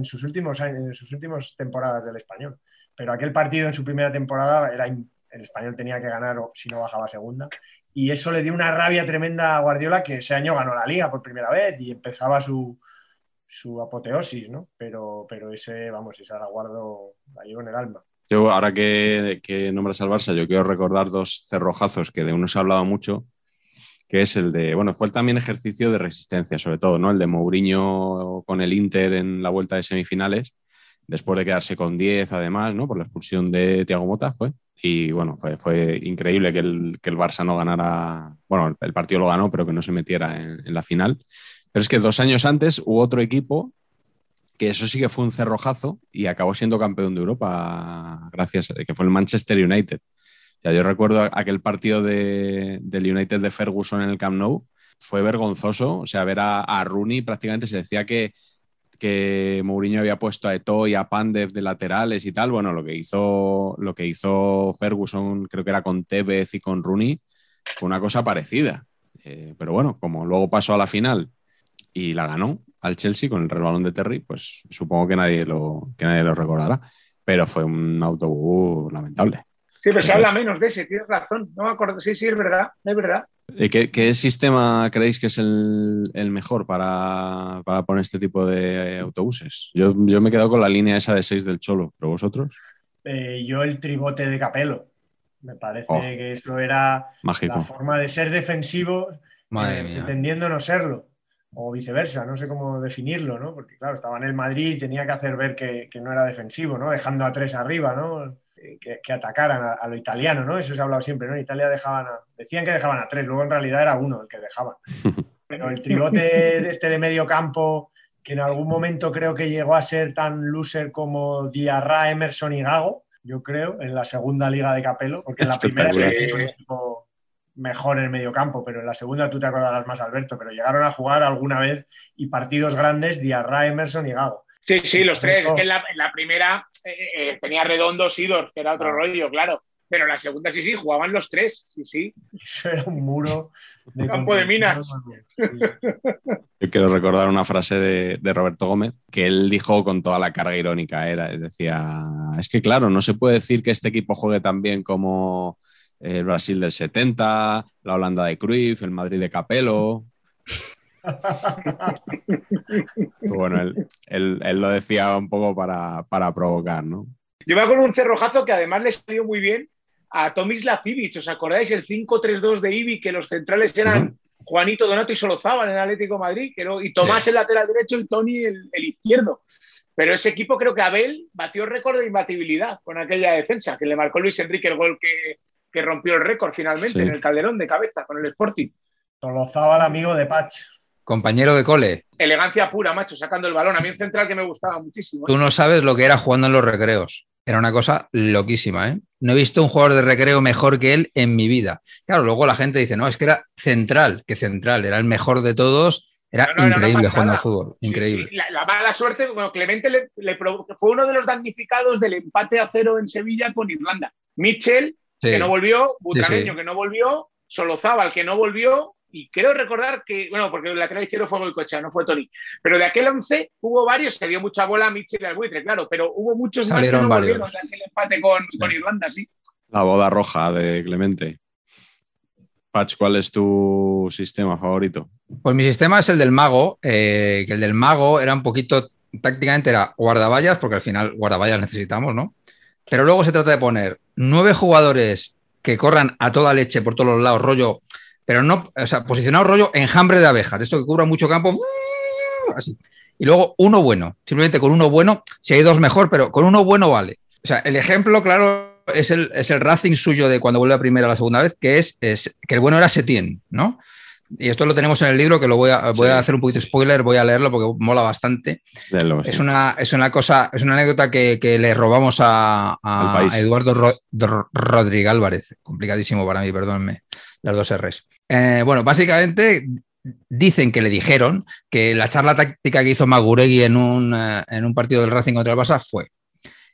sus últimos en sus últimas temporadas del español. Pero aquel partido en su primera temporada era el español tenía que ganar o si no bajaba segunda. Y eso le dio una rabia tremenda a Guardiola que ese año ganó la liga por primera vez y empezaba su, su apoteosis, ¿no? Pero, pero ese, vamos, esa la guardo, llevo en el alma. Yo, ahora que, que nombras al Barça, yo quiero recordar dos cerrojazos que de uno se ha hablado mucho, que es el de, bueno, fue también ejercicio de resistencia, sobre todo, ¿no? El de Mourinho con el Inter en la vuelta de semifinales, después de quedarse con 10 además, ¿no? Por la expulsión de Thiago Mota fue. Y bueno, fue, fue increíble que el, que el, Barça no ganara, bueno, el partido lo ganó, pero que no se metiera en, en la final. Pero es que dos años antes hubo otro equipo que eso sí que fue un cerrojazo y acabó siendo campeón de Europa gracias a que fue el Manchester United yo recuerdo aquel partido del United de Ferguson en el Camp Nou, fue vergonzoso. O sea, ver a, Rooney prácticamente se decía que, que Mourinho había puesto a Eto'o y a Pandev de laterales y tal. Bueno, lo que hizo, lo que hizo Ferguson, creo que era con Tevez y con Rooney, fue una cosa parecida. Eh, pero bueno, como luego pasó a la final y la ganó al Chelsea con el resbalón de Terry, pues supongo que nadie lo, que nadie lo recordará. Pero fue un autobús lamentable. Sí, pero se habla menos de ese, tienes razón. No me acuerdo. Sí, sí, es verdad, es verdad. ¿Qué, qué sistema creéis que es el, mejor para, poner este tipo de autobuses? Yo, me he quedado con la línea esa de 6 del Cholo, pero vosotros. Eh, yo el tribote de Capelo. Me parece oh. que eso era la forma de ser defensivo, eh, pretendiendo no serlo. O viceversa, no sé cómo definirlo, ¿no? Porque claro, estaba en el Madrid y tenía que hacer ver que, que no era defensivo, ¿no? Dejando a tres arriba, ¿no? Que, atacaran a, lo italiano, ¿no? Eso se ha hablado siempre, ¿no? En Italia dejaban decían que dejaban a tres, luego en realidad era uno el que dejaban. Pero el tribote este de medio campo, que en algún momento creo que llegó a ser tan loser como Diarra, Emerson y Gago, yo creo, en la segunda liga de Capelo, porque en la primera se mejor en el medio campo, pero en la segunda tú te acordarás más, Alberto, pero llegaron a jugar alguna vez y partidos grandes Diarra, Emerson y Gago. Sí, sí, los tres. Es que en la, primera eh, eh, tenía Redondo, Sidor, que era otro ah. rollo, claro. Pero en la segunda sí, sí, jugaban los tres, sí, sí. Eso era un muro de campo de minas. Yo quiero recordar una frase de, Roberto Gómez que él dijo con toda la carga irónica. Era, decía, es que claro, no se puede decir que este equipo juegue tan bien como el Brasil del 70, la Holanda de Cruyff, el Madrid de Capello. Bueno, él, lo decía un poco para, provocar, ¿no? Yo me acuerdo un cerrojazo que además le salió muy bien a Tomis Lacivic. ¿Os acordáis? El 5-3-2 de Ibi, que los centrales eran Juanito Donato y Solozábal en el Atlético de Madrid, que no- y Tomás Sí. el lateral derecho y Tony el, el izquierdo. Pero ese equipo creo que Abel batió récord de imbatibilidad con aquella defensa, que le marcó Luis Enrique el gol que, que rompió el récord finalmente Sí. en el Calderón de cabeza con el Sporting. Tolozábal, amigo de Patch. Compañero de cole, Elegancia pura, macho, sacando el balón. A mí un central que me gustaba muchísimo. ¿eh? tú no sabes lo que era jugando en los recreos. Era una cosa loquísima, ¿eh? No he visto un jugador de recreo mejor que él en mi vida. Claro, luego la gente dice, no, es que era central, que central, era el mejor de todos. Era No, no, increíble jugando al fútbol, increíble. sí. La, la mala suerte, bueno, Clemente le, le fue uno de los damnificados del empate a cero en Sevilla con Irlanda. Mitchell, Sí. que no volvió, Butragueño, sí. que no volvió, Solozábal, que no volvió, y creo recordar que, bueno, porque el lateral izquierdo fue Goicoechea, no fue Tony. Pero de aquel 11 hubo varios, se dio mucha bola a Mitchell y al buitre, claro, pero hubo muchos Salieron más que no varios. volvieron de aquel empate con, con Irlanda, sí. La boda roja de Clemente. Patch, ¿cuál es tu sistema favorito? Pues mi sistema es el del mago, eh, que el del mago era un poquito, tácticamente era guardaballas, porque al final guardaballas necesitamos, ¿no? Pero luego se trata de poner nueve jugadores que corran a toda leche por todos los lados, rollo, pero no, o sea, posicionado rollo enjambre de abejas, esto que cubra mucho campo, así. Y luego uno bueno, simplemente con uno bueno, si hay dos mejor, pero con uno bueno vale. O sea, el ejemplo, claro, es el, es el Racing suyo de cuando vuelve a primera la segunda vez, que es, es que el bueno era Setién, ¿no? Y esto lo tenemos en el libro, que lo voy a, voy Sí. a hacer un poquito spoiler, voy a leerlo porque mola bastante. Es una, es una cosa, es una anécdota que, que le robamos a. Eduardo Ro- Rodríguez Álvarez. Complicadísimo para mí, perdónenme, las dos R's. Eh, bueno, básicamente dicen que le dijeron que la charla táctica que hizo Maguregui en un, eh, en un partido del Racing contra el Barça fue: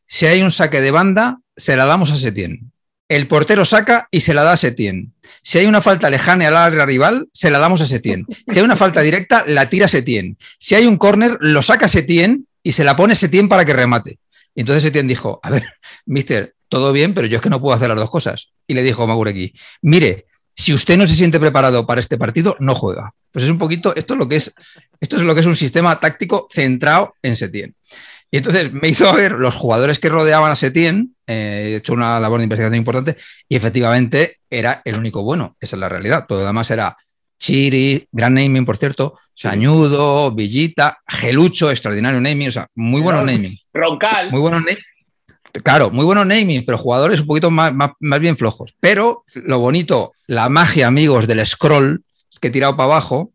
si hay un saque de banda, se la damos a Setién. El portero saca y se la da a Setién. Si hay una falta lejana al área rival, se la damos a Setién. Si hay una falta directa, la tira Setién. Si hay un córner, lo saca Setién y se la pone Setién para que remate. Y entonces Setién dijo, a ver, mister, todo bien, pero yo es que no puedo hacer las dos cosas. Y le dijo Maguregui, mire, si usted no se siente preparado para este partido, no juega. Pues es un poquito, esto es lo que es, esto es lo que es un sistema táctico centrado en Setién. Y entonces me hizo ver los jugadores que rodeaban a Setién, eh, he hecho una labor de investigación importante, y efectivamente era el único bueno, esa es la realidad. Todo lo demás era Chiri, gran naming, por cierto, Sañudo, Villita, Gelucho, extraordinario naming, o sea, muy buenos naming. Roncal, Muy buenos naming. Claro, muy buenos naming, pero jugadores un poquito más, más, más bien flojos. Pero lo bonito, la magia, amigos, del scroll que he tirado para abajo,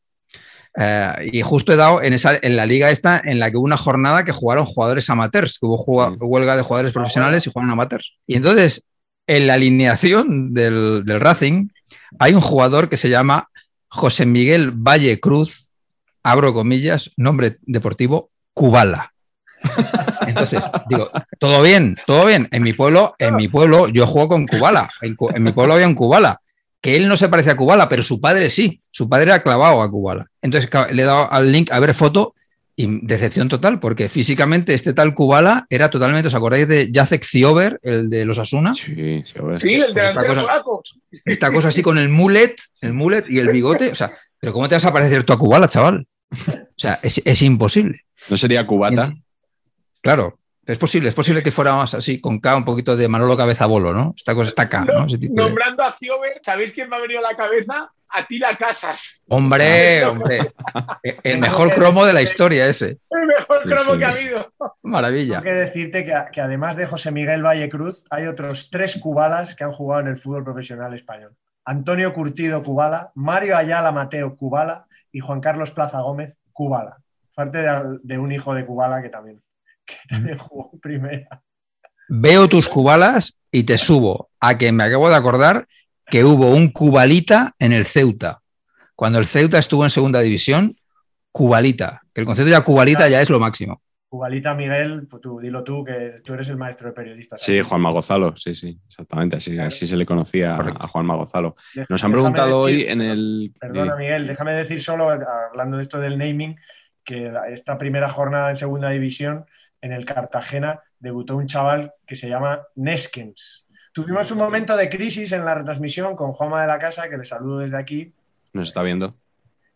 eh, y justo he dado en, esa, en la liga esta en la que hubo una jornada que jugaron jugadores amateurs, que hubo huelga de jugadores profesionales y jugaron amateurs. Y entonces, en la alineación del, del Racing, hay un jugador que se llama José Miguel Valle Cruz, abro comillas, nombre deportivo, Cubala. Entonces, digo, todo bien, todo bien. En mi pueblo, en mi pueblo, yo juego con Cubala. En, mi pueblo había un Cubala. Que él no se parece a Cubala, pero su padre sí. Su padre era clavado a Cubala. Entonces le he dado al link a ver foto y decepción total, porque físicamente este tal Cubala era totalmente. ¿Os acordáis de Jacek Ziober, el de los Asuna? Sí, sí, a ver. sí, el Pues esta cosa-. Esta cosa así con el mullet, el mullet y el bigote. O sea, ¿pero cómo te vas a parecer tú a Cubala, chaval? O sea, es, es imposible. ¿No sería cubata? Claro, es posible, es posible que fuera más así, con K, un poquito de Manolo Cabeza Bolo, ¿no? Esta cosa está K, ¿no? Ese tipo de- Nombrando a Ciober, ¿sabéis quién me ha venido a la cabeza? Atila Casas. Hombre, hombre. El mejor cromo de la historia ese. El mejor Sí, cromo sí. que ha habido. Maravilla. Tengo que decirte que, que además de José Miguel Valle Cruz, hay otros tres cubalas que han jugado en el fútbol profesional español. Antonio Curtido Cubala, Mario Ayala Mateo Cubala y Juan Carlos Plaza Gómez Cubala. Parte de, de un hijo de Cubala que también, que también jugó en primera. Veo tus cubalas y te subo a que me acabo de acordar que hubo un cubalita en el Ceuta. Cuando el Ceuta estuvo en segunda división, cubalita. Que el concepto de cubalita ya es lo máximo. Cubalita Miguel, pues tú, dilo tú, que tú eres el maestro de periodista. Sí, también. Juanma Gonzalo, sí, sí, exactamente. Así, Claro. así se le conocía Correcto. a Juanma Gonzalo. Deja- Nos han preguntado hoy en el. Perdona, Miguel, déjame decir solo, hablando de esto del naming, que esta primera jornada en segunda división, en el Cartagena, debutó un chaval que se llama Neskens. Tuvimos un momento de crisis en la retransmisión con Juanma de la Casa, que le saludo desde aquí, Nos está viendo.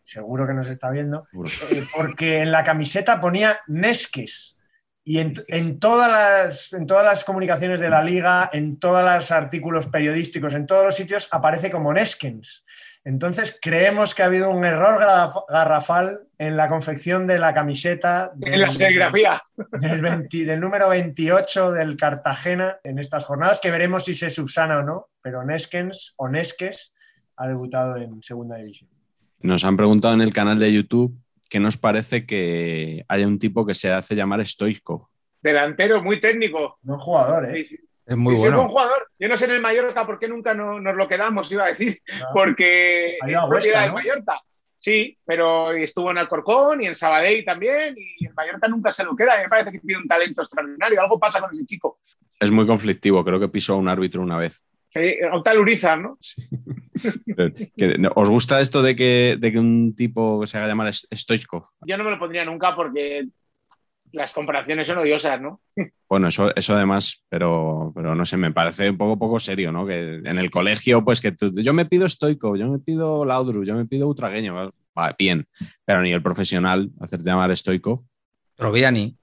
seguro que nos está viendo, eh, porque en la camiseta ponía Neskes. Y en, en todas las, en todas las comunicaciones de la liga, en todos los artículos periodísticos, en todos los sitios, aparece como Neskens. Entonces, creemos que ha habido un error garraf- garrafal en la confección de la camiseta En la serigrafía. del, 20 del número 28 del Cartagena en estas jornadas, que veremos si se subsana o no, pero Neskens o Neskes ha debutado en segunda división. Nos han preguntado en el canal de YouTube qué nos parece que haya un tipo que se hace llamar Stoichkov. Delantero, muy técnico. Buen jugador, ¿eh? Sí, sí. Es muy Sí, sí, es buen bueno. jugador. Yo no sé en el Mallorca por qué nunca no- nos lo quedamos, iba a decir, Ah. porque es propiedad Huesca, del ¿no? Mallorca. Sí, pero estuvo en Alcorcón y en Sabadell también, y el Mallorca nunca se lo queda. Me parece que tiene un talento extraordinario. Algo pasa con ese chico. Es muy conflictivo, creo que pisó a un árbitro una vez. Eh, a un tal Urizar, ¿no? Que- ¿Os gusta esto de que, de que un tipo se haga llamar Stoichkov? Yo no me lo pondría nunca porque las comparaciones son odiosas, ¿no? Bueno, eso, eso además, pero, pero no sé, me parece un poco, poco serio, ¿no? Que en el colegio, pues que tú- yo me pido Stoichkov, yo me pido Laudru, yo me pido Utragueño, va, bien, pero a nivel profesional, hacerte llamar Stoichkov, Troviani,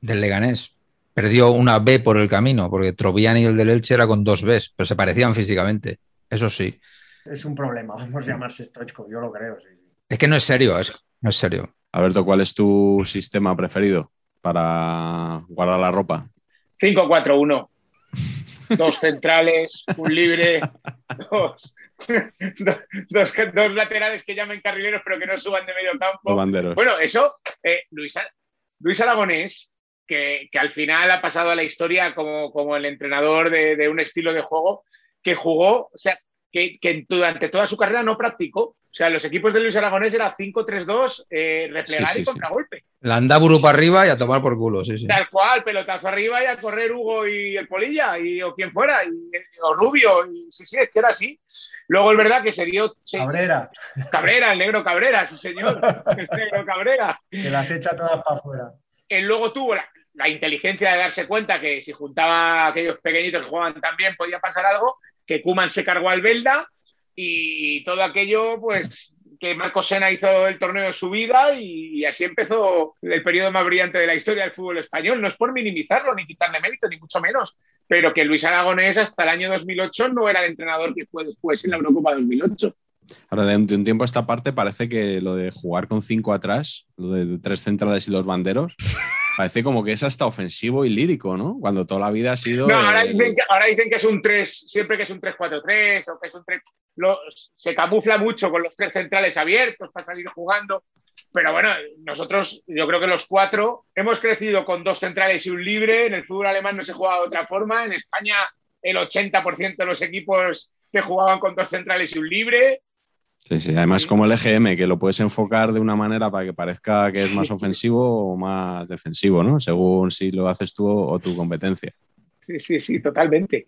del Leganés. Perdió una B por el camino, porque Troviani y el del Elche era con dos Bs, pero se parecían físicamente. Eso sí. Es un problema, vamos a llamarse Stoichkov, yo lo creo. sí. Es que no es serio, es, no es serio. Alberto, ¿cuál es tu sistema preferido para guardar la ropa? 5-4-1. Dos centrales, un libre, dos, dos, dos- dos laterales que llamen carrileros pero que no suban de medio campo. banderos. Bueno, eso, eh, Luis, Luis Aragonés, que, que al final ha pasado a la historia como, como el entrenador de, de un estilo de juego que jugó, o sea, que, que durante toda su carrera no practicó. O sea, los equipos de Luis Aragonés era 5-3-2, eh, replegar Sí, sí, y sí. contragolpe. La andaburu para arriba y a tomar por culo, sí, sí. Tal cual, pelotazo arriba y a correr Hugo y el Polilla, y, o quien fuera, y, o Rubio, y sí, sí, es que era así. Luego es verdad que se dio se- Cabrera, Cabrera, el negro Cabrera, sí señor, el negro Cabrera. que las echa todas para afuera. Él luego tuvo la, la inteligencia de darse cuenta que si juntaba a aquellos pequeñitos que jugaban tan bien podía pasar algo, que Kuman se cargó al Belda y todo aquello, pues que Marco Sena hizo el torneo de su vida y, y así empezó el periodo más brillante de la historia del fútbol español. No es por minimizarlo ni quitarle mérito, ni mucho menos, pero que Luis Aragonés hasta el año 2008 no era el entrenador que fue después en la Eurocopa 2008. Ahora, de un, de un tiempo a esta parte, parece que lo de jugar con cinco atrás, lo de tres centrales y dos banderos, parece como que es hasta ofensivo y lírico, ¿no? Cuando toda la vida ha sido. No, ahora dicen, que, ahora dicen que es un 3, siempre que es un 3-4-3 o que es un 3. Lo- se camufla mucho con los tres centrales abiertos para salir jugando. Pero bueno, nosotros, yo creo que los cuatro hemos crecido con dos centrales y un libre. En el fútbol alemán no se jugaba de otra forma. En España, el 80% de los equipos que jugaban con dos centrales y un libre. Sí, sí. Además, como el EGM, que lo puedes enfocar de una manera para que parezca que es más ofensivo o más defensivo, ¿no? Según si lo haces tú o tu competencia. Sí, sí, sí, totalmente.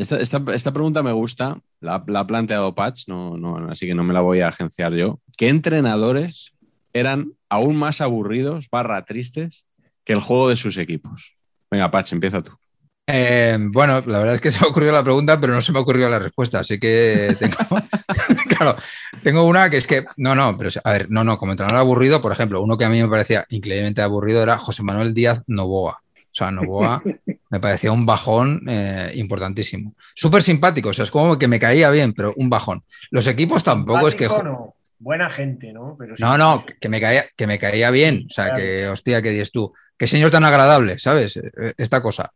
Esta, esta- pregunta me gusta, la, la ha planteado Patch, no, no, así que no me la voy a agenciar yo. ¿Qué entrenadores eran aún más aburridos, barra tristes, que el juego de sus equipos? Venga, Patch, empieza tú. Eh, bueno, la verdad es que se me ha ocurrido la pregunta, pero no se me ha ocurrido la respuesta, así que tengo, claro, tengo una que es que, no, no, pero a ver, no, no, como entrenador aburrido, por ejemplo, uno que a mí me parecía increíblemente aburrido era José Manuel Díaz Novoa. O sea, Novoa me parecía un bajón eh, importantísimo. Súper simpático, o sea, es como que me caía bien, pero un bajón. Los equipos tampoco es que... No. Buena gente, ¿no? Pero sí. No, no, que me caía, que me caía bien. O sea, que, hostia, que dices tú. Qué señor tan agradable, ¿sabes? Eh, Esta cosa.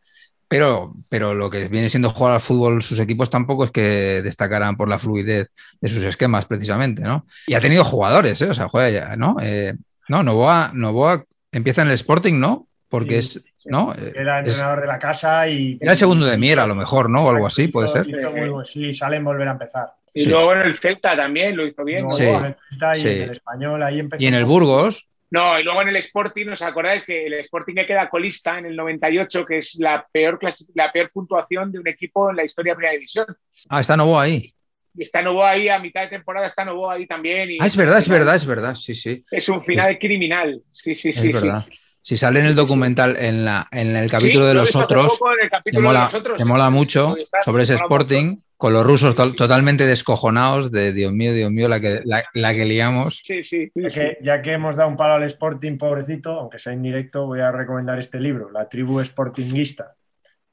Pero, pero lo que viene siendo jugar al fútbol sus equipos tampoco es que destacaran por la fluidez de sus esquemas, precisamente, ¿no? Y ha tenido jugadores, ¿eh? O sea, juega ya, ¿no? Eh, no, Novoa, Novoa empieza en el Sporting, ¿no? Porque Sí, es, ¿no? Eh, Era es- entrenador de la casa y. era el segundo de Miera, a lo mejor, ¿no? O algo así, puede ser. muy sí, salen volver a empezar. Y Sí. luego en el Celta también lo hizo bien. No, Sí. en el Celta y Sí. en el español ahí empezó. Y en el. Burgos, No, y luego en el Sporting, ¿os acordáis que el Sporting que queda colista en el 98, que es la peor, la peor puntuación de un equipo en la historia de Primera División? ah, está Novoa ahí. Y está Novoa ahí, a mitad de temporada está Novoa ahí también. y Ah, es verdad, es verdad, es verdad, sí, sí. Es un final criminal. Sí, sí, Es sí. sí. Si sale en el documental, en, la, en el capítulo Sí, de los otros, que mola, mucho sobre ese. Sporting, con los rusos to- totalmente descojonados de Dios mío, Dios mío, la que, la, la que liamos. Sí, sí. sí, Ya sí. que, ya que hemos dado un palo al Sporting, pobrecito, aunque sea indirecto, voy a recomendar este libro, La tribu Sportinguista,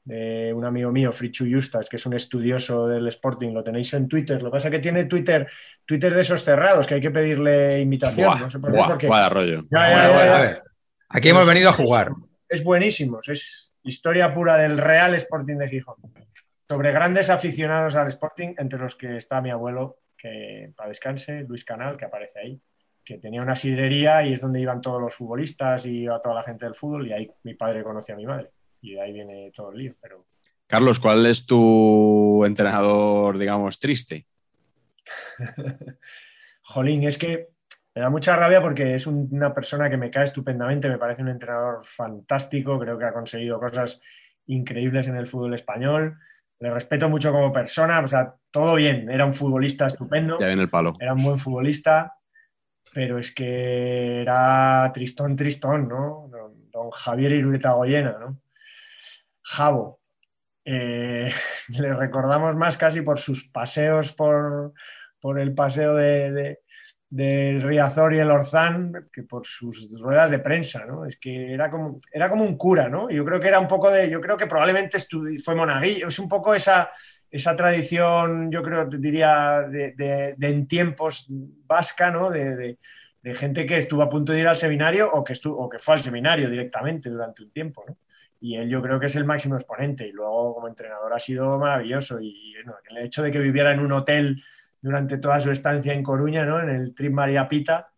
de un amigo mío, Frichu Justas, que es un estudioso del Sporting. Lo tenéis en Twitter. Lo que pasa es que tiene Twitter, Twitter de esos cerrados, que hay que pedirle invitación. Buah, no sé por qué, buah, porque rollo. Ya, ya, a Aquí hemos venido a jugar. es buenísimo. Es historia pura del Real Sporting de Gijón. Sobre grandes aficionados al Sporting, entre los que está mi abuelo, que para descanse, Luis Canal, que aparece ahí, que tenía una sidrería y es donde iban todos los futbolistas y iba toda la gente del fútbol y ahí mi padre conoció a mi madre. Y de ahí viene todo el lío. Pero Carlos, ¿cuál es tu entrenador, digamos, triste? Jolín, es que me da mucha rabia porque es un- una persona que me cae estupendamente, me parece un entrenador fantástico, creo que ha conseguido cosas increíbles en el fútbol español. Le respeto mucho como persona, o sea, todo bien, era un futbolista estupendo, Ya viene el palo. era un buen futbolista, pero es que era tristón, tristón, ¿no? Don, Javier Irureta Goyena, ¿no? Javo. Eh, le recordamos más casi por sus paseos por, por el paseo de, de- del Riazor y el Orzán que por sus ruedas de prensa, ¿no? Es que era como, era como un cura, ¿no? Yo creo que era un poco de, yo creo que probablemente fue monaguillo, es un poco esa, esa tradición, yo creo, diría, de, en tiempos vasca. De, de- gente que estuvo a punto de ir al seminario o que, estuvo, o que fue al seminario directamente durante un tiempo. Y él yo creo que es el máximo exponente y luego como entrenador ha sido maravilloso y el hecho de que viviera en un hotel durante toda su estancia en Coruña, ¿no? En el Trip María Pita,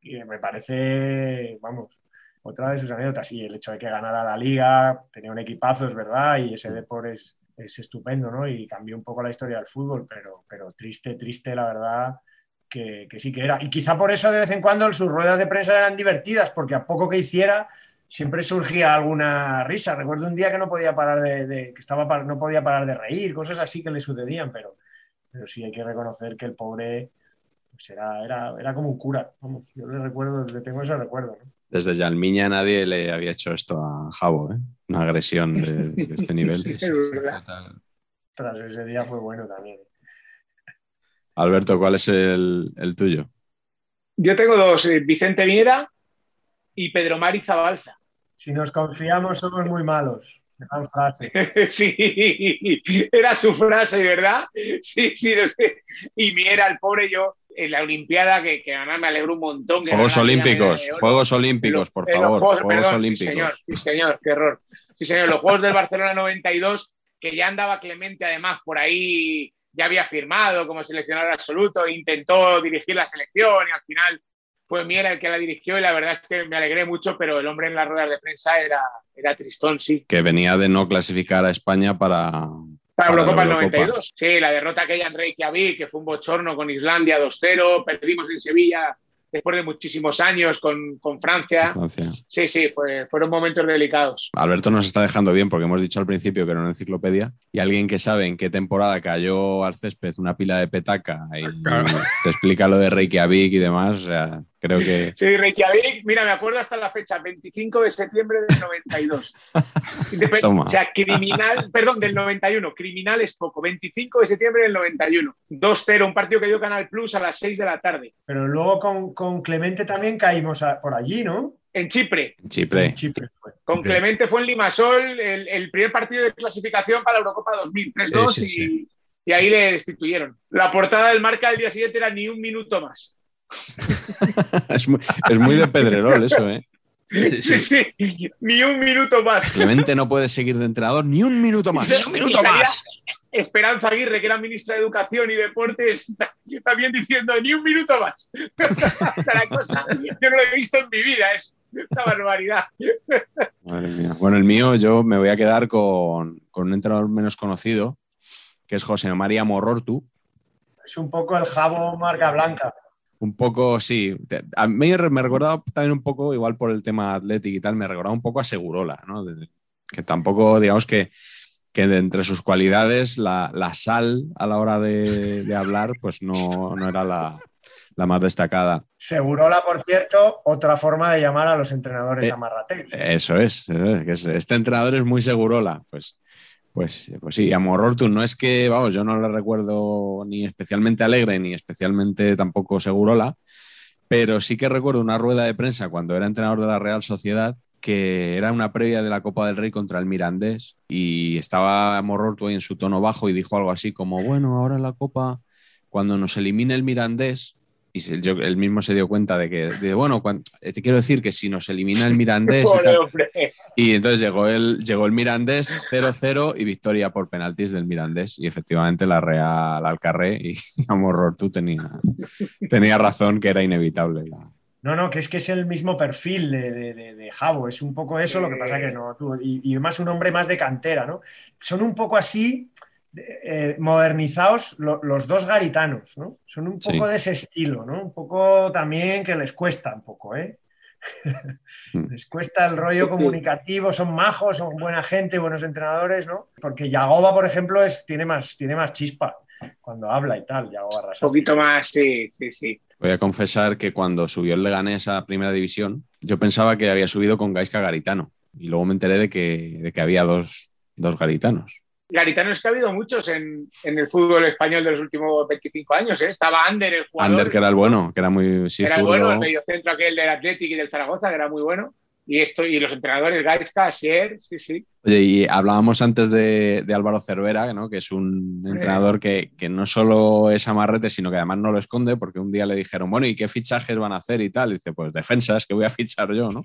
y me parece, vamos, otra de sus anécdotas. Y el hecho de que ganara la liga, tenía un equipazo, es verdad, y ese Depor es, es estupendo, ¿no? Y cambió un poco la historia del fútbol, pero, pero triste, triste, la verdad, que, que sí que era. Y quizá por eso de vez en cuando sus ruedas de prensa eran divertidas, porque a poco que hiciera siempre surgía alguna risa. Recuerdo un día que no podía parar de, de- que estaba no podía parar de reír, cosas así que le sucedían, pero, pero sí hay que reconocer que el pobre pues era, era, era como un cura. Vamos, yo le recuerdo, le tengo ese recuerdo. ¿no? Desde Yalmiña nadie le había hecho esto a Javo, ¿eh? Una agresión de, de este nivel. Sí, es verdad. Tras ese día fue bueno también. Alberto, ¿cuál es el, el tuyo? Yo tengo dos, eh, Vicente Viera y Pedro Mari Zabalza. Si nos confiamos somos muy malos. Gran frase. Sí, era su frase, ¿verdad? Sí, sí, lo sé. Y Miera, el pobre yo, en la Olimpiada, que, que además me alegro un montón. que Juegos Olímpicos. Juegos Olímpicos, por los favor, Juegos- Juegos perdón, Olímpicos. Sí señor, sí, señor, qué error. Sí, señor, los Juegos del Barcelona 92, que ya andaba Clemente además por ahí, ya había firmado como seleccionador absoluto, intentó dirigir la selección y al final fue Miera el que la dirigió y la verdad es que me alegré mucho, pero el hombre en las ruedas de prensa era, era tristón, sí. Que venía de no clasificar a España para. Para Para Eurocopa el Eurocopa. 92. Sí, la derrota aquella en Reykjavik, que fue un bochorno con Islandia 2-0, perdimos en Sevilla después de muchísimos años con, con Francia. Francia. Sí, sí, fue- fueron momentos delicados. Alberto nos está dejando bien porque hemos dicho al principio que era una enciclopedia y alguien que sabe en qué temporada cayó al césped una pila de petaca y Claro. te explica lo de Reykjavik y demás, o sea, creo que Sí, Reykjavik, mira, me acuerdo hasta la fecha, 25 de septiembre del 92. Dep- Toma. O sea, criminal, perdón, del 91, criminal es poco, 25 de septiembre del 91. 2-0, un partido que dio Canal Plus a las 6 de la tarde. Pero luego con, con Clemente también caímos a- por allí, ¿no? En Chipre, en Chipre. En Chipre con. Clemente fue en Limasol el, el primer partido de clasificación para la Eurocopa 2000, 3-2 Sí, sí, y, sí. y ahí le destituyeron. La portada del marca al día siguiente era ni un minuto más. es, muy, es muy de Pedrerol eso, ¿eh? Sí, Sí, sí. sí, ni un minuto más. Clemente no puede seguir de entrenador ni un minuto más. Y salía Esperanza Aguirre, que era ministra de Educación y Deportes, también diciendo ni un minuto más. La cosa, yo no lo he visto en mi vida, es una barbaridad. Madre mía. Bueno, el mío, yo me voy a quedar con, con un entrenador menos conocido, que es José María Morortu. Es un poco el jabo marca blanca. Un poco, sí. A mí me recordaba también un poco, igual por el tema atlético y tal, me recordaba un poco a Segurola, ¿no? De- que tampoco, digamos que que de entre sus cualidades la, la sal a la hora de, de hablar pues no, no era la, la, más destacada. Segurola, por cierto, otra forma de llamar a los entrenadores Eh, amarrategui. Eso es, eh, que es- este entrenador es muy segurola, pues, pues, pues sí, a Morortu no es que, vamos, yo no le recuerdo ni especialmente alegre ni especialmente tampoco segurola, pero sí que recuerdo una rueda de prensa cuando era entrenador de la Real Sociedad que era una previa de la Copa del Rey contra el Mirandés y estaba Morortu en su tono bajo y dijo algo así como, bueno, ahora la Copa, cuando nos elimine el Mirandés, y él mismo se dio cuenta de que, de, bueno, eh, te quiero decir que si nos elimina el Mirandés... y tal, entonces llegó el, llegó el Mirandés 0-0 y victoria por penaltis del Mirandés. Y efectivamente la Real Alcarré y Amorortu tenía, tenía razón que era inevitable. la- No, no, que es que es el mismo perfil de, de, de- de Javo, es un poco eso, lo que pasa que no, tú- y, y más un hombre más de cantera, ¿no? Son un poco así eh, modernizados lo- los dos garitanos, ¿no? Son un poco Sí. de ese estilo, ¿no? Un poco también que les cuesta un poco, ¿eh? Mm. les cuesta el rollo comunicativo, son majos, son buena gente, buenos entrenadores, ¿no? Porque Yagoba, por ejemplo, es, tiene, más, tiene más chispa cuando habla y tal, Yagoba Un poquito más, sí, sí, sí. Voy a confesar que cuando subió el Leganés a Primera División, yo pensaba que había subido con Gaisca Garitano. Y luego me enteré de que, de que había dos, dos garitanos. Garitanos que ha habido muchos en, en el fútbol español de los últimos 25 años. ¿eh? Estaba Ander, el jugador. Ander, que era el bueno, que era muy sí, era el bueno, el mediocentro aquel del Athletic y del Zaragoza, que era muy bueno. Y esto, y los entrenadores, Gaisca, Asier, sí, sí. Oye, y hablábamos antes de, de Álvaro Cervera, ¿no? que es un entrenador que, que no solo es amarrete, sino que además no lo esconde, porque un día le dijeron, bueno, ¿y qué fichajes van a hacer y tal? Y dice, pues defensas, que voy a fichar yo, ¿no?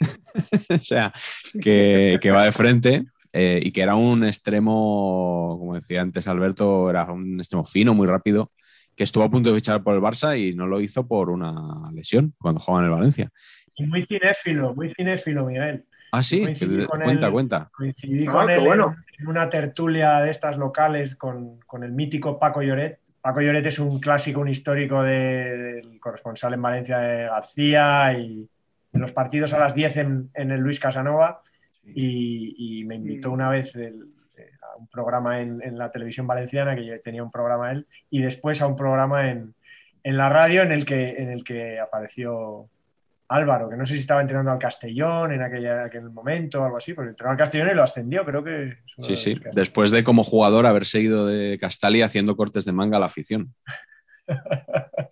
o sea, que, que va de frente eh, y que era un extremo, como decía antes Alberto, era un extremo fino, muy rápido, que estuvo a punto de fichar por el Barça y no lo hizo por una lesión cuando jugaba en el Valencia. Y muy cinéfilo, muy cinéfilo, Miguel. Ah, sí, Coincidí que- con cuenta, él. cuenta. Coincidí Ah, con él en- bueno. en, una tertulia de estas locales con, con el mítico Paco Lloret. Paco Lloret es un clásico, un histórico de- del corresponsal en Valencia de García y de los partidos a las 10 en, en el Luis Casanova. Y, y me invitó una vez eh, a un programa en, en la televisión valenciana, que yo tenía un programa él, y después a un programa en, en la radio en el que, en el que apareció Álvaro, que no sé si estaba entrenando al Castellón en aquella, aquel momento o algo así, porque entrenó al Castellón y lo ascendió, creo que... Sí, sí. Después de como jugador haberse ido de Castali haciendo cortes de manga a la afición.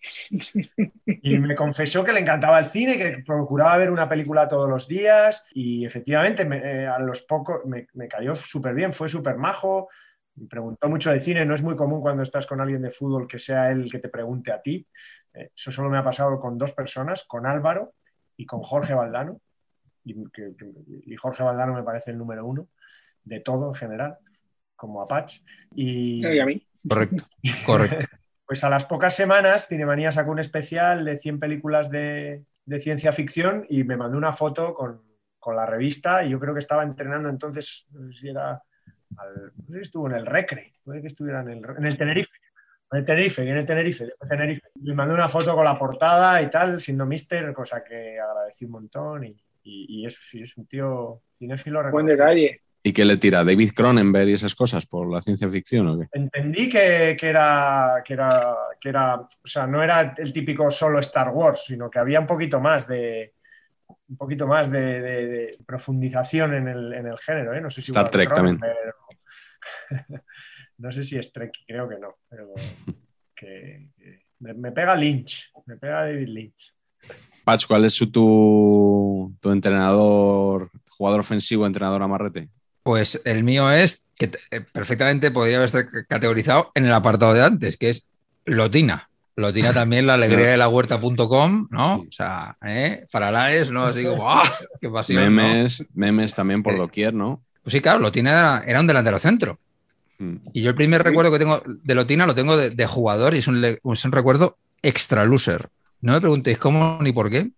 Y me confesó que le encantaba el cine, que procuraba ver una película todos los días y efectivamente me- eh, a los pocos me, me cayó súper bien, fue súper majo, me preguntó mucho de cine, no es muy común cuando estás con alguien de fútbol que sea él el que te pregunte a ti. Eh, eso solo me ha pasado con dos personas, con Álvaro y con Jorge Valdano. Y, que- que- y Jorge Valdano me parece el número uno de todo en general, como Apache. Y, Y a mí. Correcto, correcto. pues a las pocas semanas, Cinemanía sacó un especial de 100 películas de, de ciencia ficción y me mandó una foto con, con la revista y yo creo que estaba entrenando entonces, no sé si era, al- no sé si estuvo en el Recre, puede que estuviera en el, en el Tenerife. En el Tenerife, en el Tenerife, de Tenerife. Me mandó una foto con la portada y tal, siendo mister, cosa que agradecí un montón. Y, y, y es, sí, es un tío cinéfilo Buen detalle. ¿Y qué le tira? ¿David Cronenberg y esas cosas por la ciencia ficción o qué? Entendí que, que era, que, era, que era, o sea, no era el típico solo Star Wars, sino que había un poquito más de, un poquito más de, de- de profundización en el, en el género, ¿eh? No sé si Star Trek también. No sé si es Trek, creo que no, pero que, que me, me pega Lynch, me pega David Lynch. Patch, ¿cuál es su, tu, tu entrenador, jugador ofensivo, entrenador amarrete? Pues el mío es que eh, perfectamente podría haberse categorizado en el apartado de antes, que es Lotina. Lotina también, la alegría de la huerta.com, ¿no? Sí. O sea, ¿eh? Faralaes, ¿no? Así como, ¡ah! ¡Qué pasión! ¿no? memes, memes también por Eh, doquier, ¿no? Pues sí, claro, Lotina era, un delantero centro. Mm. Y yo el primer recuerdo que tengo de Lotina lo tengo de, de jugador y es un, es un recuerdo extra loser. No me preguntéis cómo ni por qué,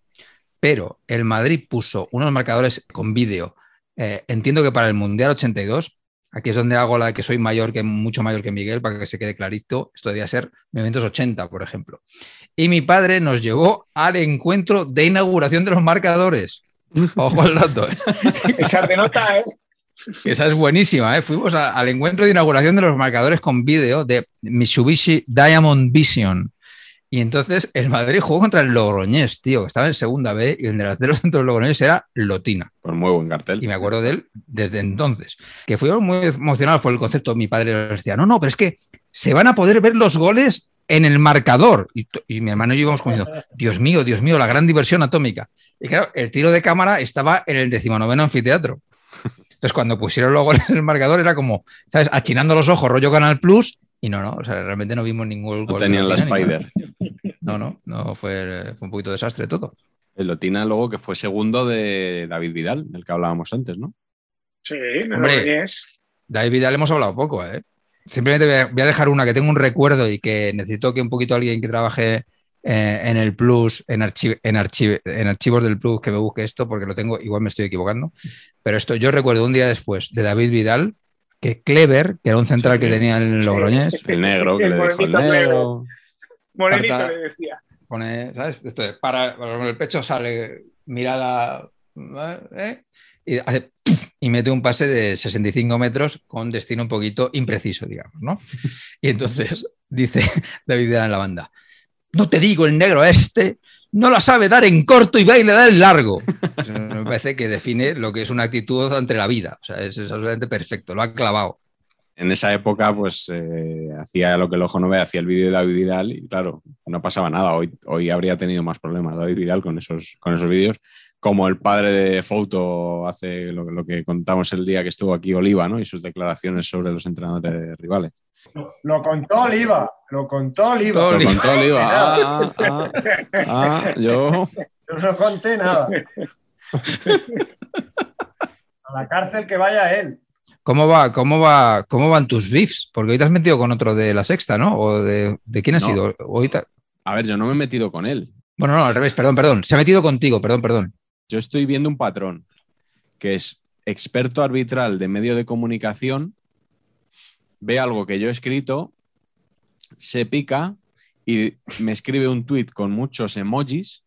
pero el Madrid puso unos marcadores con vídeo. Eh, entiendo que para el Mundial 82, aquí es donde hago la de que soy mayor que mucho mayor que Miguel, para que se quede clarito. Esto debía ser 1980, por ejemplo. Y mi padre nos llevó al encuentro de inauguración de los marcadores. Ojo al dato. ¿eh? Esa te nota, ¿eh? Esa es buenísima, ¿eh? Fuimos a- al encuentro de inauguración de los marcadores con vídeo de Mitsubishi Diamond Vision. Y entonces el Madrid jugó contra el Logroñés, tío, que estaba en segunda B y el delantero centro del Logroñés era Lotina. Pues muy buen cartel. Y me acuerdo de él desde entonces. Que fuimos muy emocionados por el concepto. Mi padre nos decía, no, no, pero es que se van a poder ver los goles en el marcador. Y, mi hermano y yo íbamos comiendo, Dios mío, Dios mío, la gran diversión atómica. Y claro, el tiro de cámara estaba en el decimonoveno anfiteatro. Entonces, cuando pusieron los goles en el marcador, era como, ¿sabes? Achinando los ojos, rollo Canal Plus. Y no, no, o sea, realmente no vimos ningún No gol. de tenían la Lotina ni. Spider. No, no, no, fue, fue un poquito desastre todo. El Lotina luego que fue segundo de David Vidal, del que hablábamos antes, ¿no? Sí, no Hombre. David Vidal hemos hablado poco, ¿eh? Simplemente voy a, dejar una que tengo un recuerdo y que necesito que un poquito alguien que trabaje eh, en el Plus, en, archi- en, archi- en archivos del Plus, que me busque esto, porque lo tengo, igual me estoy equivocando. Pero esto yo recuerdo un día después de David Vidal, que Clever, que era un central que tenía en Sí. Logroñés, El negro, que El le dijo el negro. Morenito le decía. pone, ¿sabes? Esto de para, con el pecho sale mirada ¿eh? y hace y mete un pase de 65 metros con destino un poquito impreciso, digamos, ¿no? Y entonces dice David en la banda, no te digo el negro este, no la sabe dar en corto y va y le da en largo. Eso me parece que define lo que es una actitud ante la vida. O sea, es, es absolutamente perfecto, lo ha clavado. En esa época, pues eh, hacía lo que el ojo no ve, hacía el vídeo de David Vidal y claro, no pasaba nada. Hoy, hoy habría tenido más problemas David Vidal con esos, con esos vídeos, como el padre de Fouto hace lo, lo que contamos el día que estuvo aquí Oliva, ¿no? Y sus declaraciones sobre los entrenadores rivales. Lo, lo contó Oliva, lo contó Oliva. Lo Oliva. contó Oliva. Ah, ah, ah, ah, yo. Yo no conté nada. A la cárcel que vaya él. ¿Cómo va, cómo va, cómo van tus beefs? Porque hoy te has metido con otro de la sexta, ¿no? ¿O de, de quién ha No. sido? Hoy te- A ver, yo no me he metido con él. Bueno, no, al revés, perdón, perdón. Se ha metido contigo, perdón, perdón. Yo estoy viendo un patrón que es experto arbitral de medio de comunicación, ve algo que yo he escrito, se pica y me escribe un tweet con muchos emojis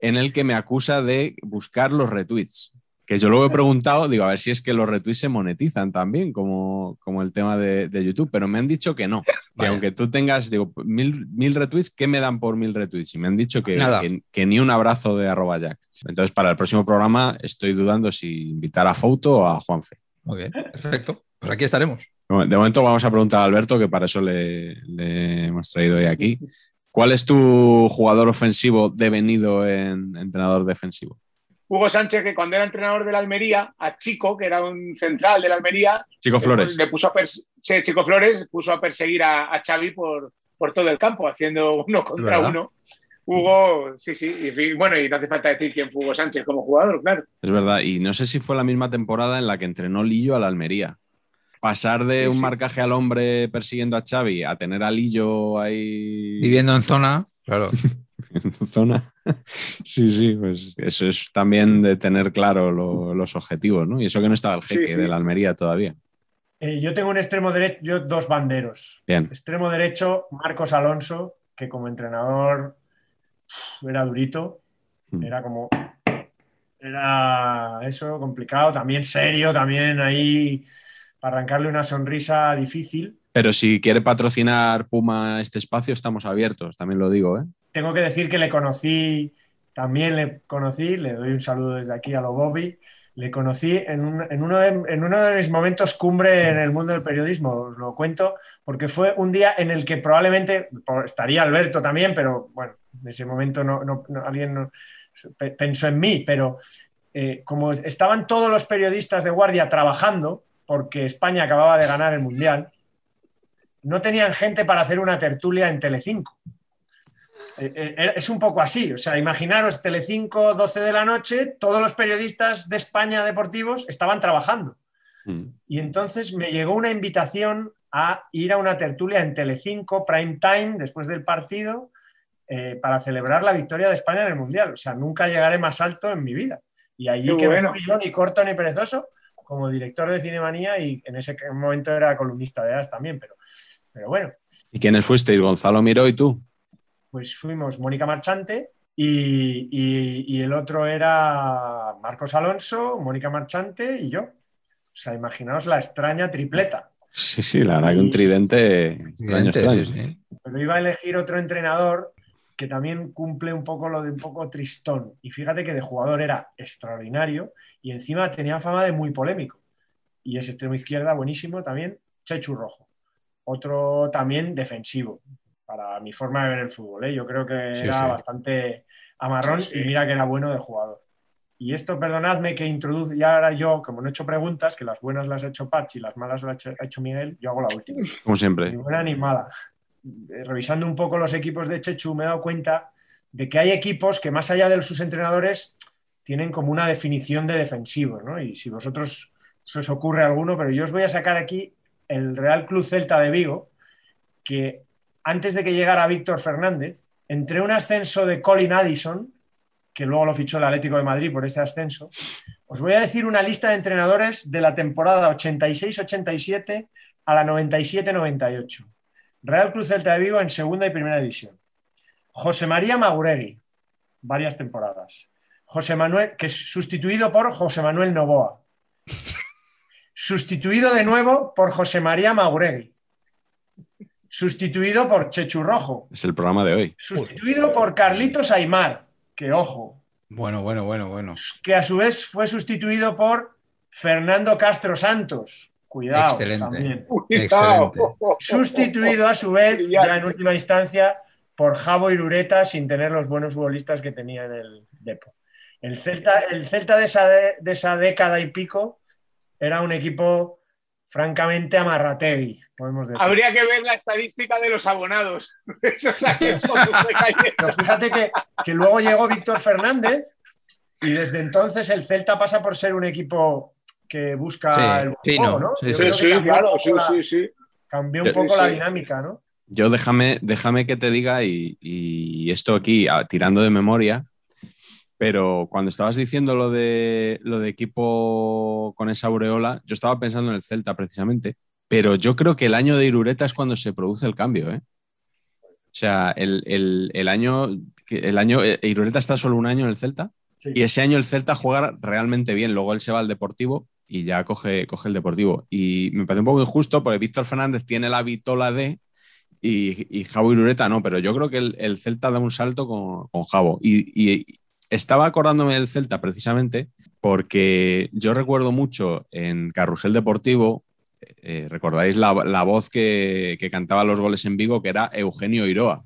en el que me acusa de buscar los retweets. Que yo luego he preguntado, digo, a ver si es que los retweets se monetizan también, como, como el tema de, de YouTube, pero me han dicho que no. Que Vaya. aunque tú tengas, digo, mil, mil retweets, ¿qué me dan por mil retweets? Y me han dicho que, Nada. que, que ni un abrazo de arroba jack. Entonces, para el próximo programa estoy dudando si invitar a Fouto o a Juanfe. Muy bien, perfecto. Pues aquí estaremos. De momento vamos a preguntar a Alberto, que para eso le, le hemos traído hoy aquí. ¿Cuál es tu jugador ofensivo devenido en entrenador defensivo? Hugo Sánchez, que cuando era entrenador de la Almería, a Chico, que era un central de la Almería, Chico Flores. le puso a sí, Chico Flores puso a perseguir a, a Xavi por, por todo el campo, haciendo uno contra ¿Verdad? uno. Hugo, sí, sí, y bueno, y no hace falta decir quién fue Hugo Sánchez como jugador, claro. Es verdad. Y no sé si fue la misma temporada en la que entrenó Lillo a la Almería. Pasar de Sí, un sí. marcaje al hombre persiguiendo a Xavi a tener a Lillo ahí Viviendo en zona, claro. en zona. Sí, sí, pues eso es también de tener claro lo- los objetivos, ¿no? Y eso que no estaba el jeque sí. de la Almería todavía. Eh, yo tengo un extremo derecho, yo dos banderos. Bien. Extremo derecho, Marcos Alonso, que como entrenador era durito, Hmm. era como. Era eso, complicado, también serio, también ahí para arrancarle una sonrisa difícil. Pero si quiere patrocinar Puma este espacio, estamos abiertos, también lo digo, ¿eh? Tengo que decir que le conocí, también le conocí, le doy un saludo desde aquí a lo Bobby. Le conocí en, un- en uno de, mis momentos cumbre en el mundo del periodismo, os lo cuento, porque fue un día en el que probablemente estaría Alberto también, pero bueno, en ese momento no, alguien pensó en mí, pero eh, como estaban todos los periodistas de guardia trabajando, porque España acababa de ganar el Mundial, no tenían gente para hacer una tertulia en Telecinco. Eh, eh, Es un poco así, o sea, imaginaros Telecinco, 12 de la noche, todos los periodistas de España deportivos estaban trabajando. Mm. Y entonces me llegó una invitación a ir a una tertulia en Telecinco, prime time, después del partido, eh, para celebrar la victoria de España en el Mundial. O sea, nunca llegaré más alto en mi vida. Y allí Qué que me fui yo, ni corto ni perezoso, como director de Cinemanía y en ese momento era columnista de AS también, pero, pero bueno, ¿Y quiénes fuisteis? Gonzalo Miró y tú. Pues fuimos Mónica Marchante y, y- y el otro era Marcos Alonso, Mónica Marchante y yo. sea, imaginaos la extraña tripleta. Sí, sí, la verdad que un tridente extraño, Evidente, extraño. sí, sí. Pero iba a elegir otro entrenador que también cumple un poco lo de un poco tristón. Y fíjate que de jugador era extraordinario y encima tenía fama de muy polémico. Y es extremo izquierda, buenísimo también, Chechu Rojo. Otro también defensivo, para mi forma de ver el fútbol. ¿eh? Yo creo que Sí, era sí. bastante amarrón Sí, sí. y mira que era bueno de jugador. Y esto, perdonadme que introduzca, ya ahora yo, como no he hecho preguntas, que las buenas las ha hecho Patch y las malas las ha hecho- Miguel, yo hago la última Como ni siempre. buena ni mala. Eh, Revisando un poco los equipos de Chechu, me he dado cuenta de que hay equipos que más allá de sus entrenadores tienen como una definición de defensivos, ¿no? Y si vosotros se os ocurre alguno, pero yo os voy a sacar aquí el Real Club Celta de Vigo, que antes de que llegara Víctor Fernández, entre un ascenso de Colin Addison, que luego lo fichó el Atlético de Madrid por ese ascenso, os voy a decir una lista de entrenadores de la temporada 86-87 a la 97-98. Real Cruz Celta de Vigo en segunda y primera división. José María Maguregui, varias temporadas. José Manuel, que es sustituido por José Manuel Novoa. Sustituido de nuevo por José María Maguregui. Sustituido por Chechu Rojo. Es el programa de hoy. Sustituido por Carlitos Aymar, que ojo, Bueno, bueno, bueno, bueno. que a su vez fue sustituido por Fernando Castro Santos. Cuidado. Excelente. también. Excelente. Sustituido a su vez, ya en última instancia, por Javo Irureta sin tener los buenos futbolistas que tenía en el Depo. El Celta, el Celta de, esa, de esa década y pico era un equipo francamente amarrategui, podemos decir. Habría que ver la estadística de los abonados. Esos años. Pero fíjate que, que luego llegó Víctor Fernández y desde entonces el Celta pasa por ser un equipo que busca Sí, el sí, juego, no, ¿no? sí, Yo sí, Sí, claro, poco sí, la- sí, sí. Cambió un poco la dinámica, ¿no? Yo déjame, déjame que te diga, y, y esto aquí tirando de memoria, pero cuando estabas diciendo lo de, lo de equipo con esa aureola, yo estaba pensando en el Celta precisamente, pero yo creo que el año de Irureta es cuando se produce el cambio. ¿eh? O sea, el, el- el año, el año, eh, Irureta está solo un año en el Celta Sí. y ese año el Celta juega realmente bien. Luego él se va al Deportivo y ya coge, coge el Deportivo. Y me parece un poco injusto porque Víctor Fernández tiene la vitola de y, y Javo Irureta no, pero yo creo que el, el Celta da un salto con, con Javo. Y, y estaba acordándome del Celta precisamente porque yo recuerdo mucho en Carrusel Deportivo, eh, recordáis la, la voz que, que cantaba los goles en Vigo, que era Eugenio Iroa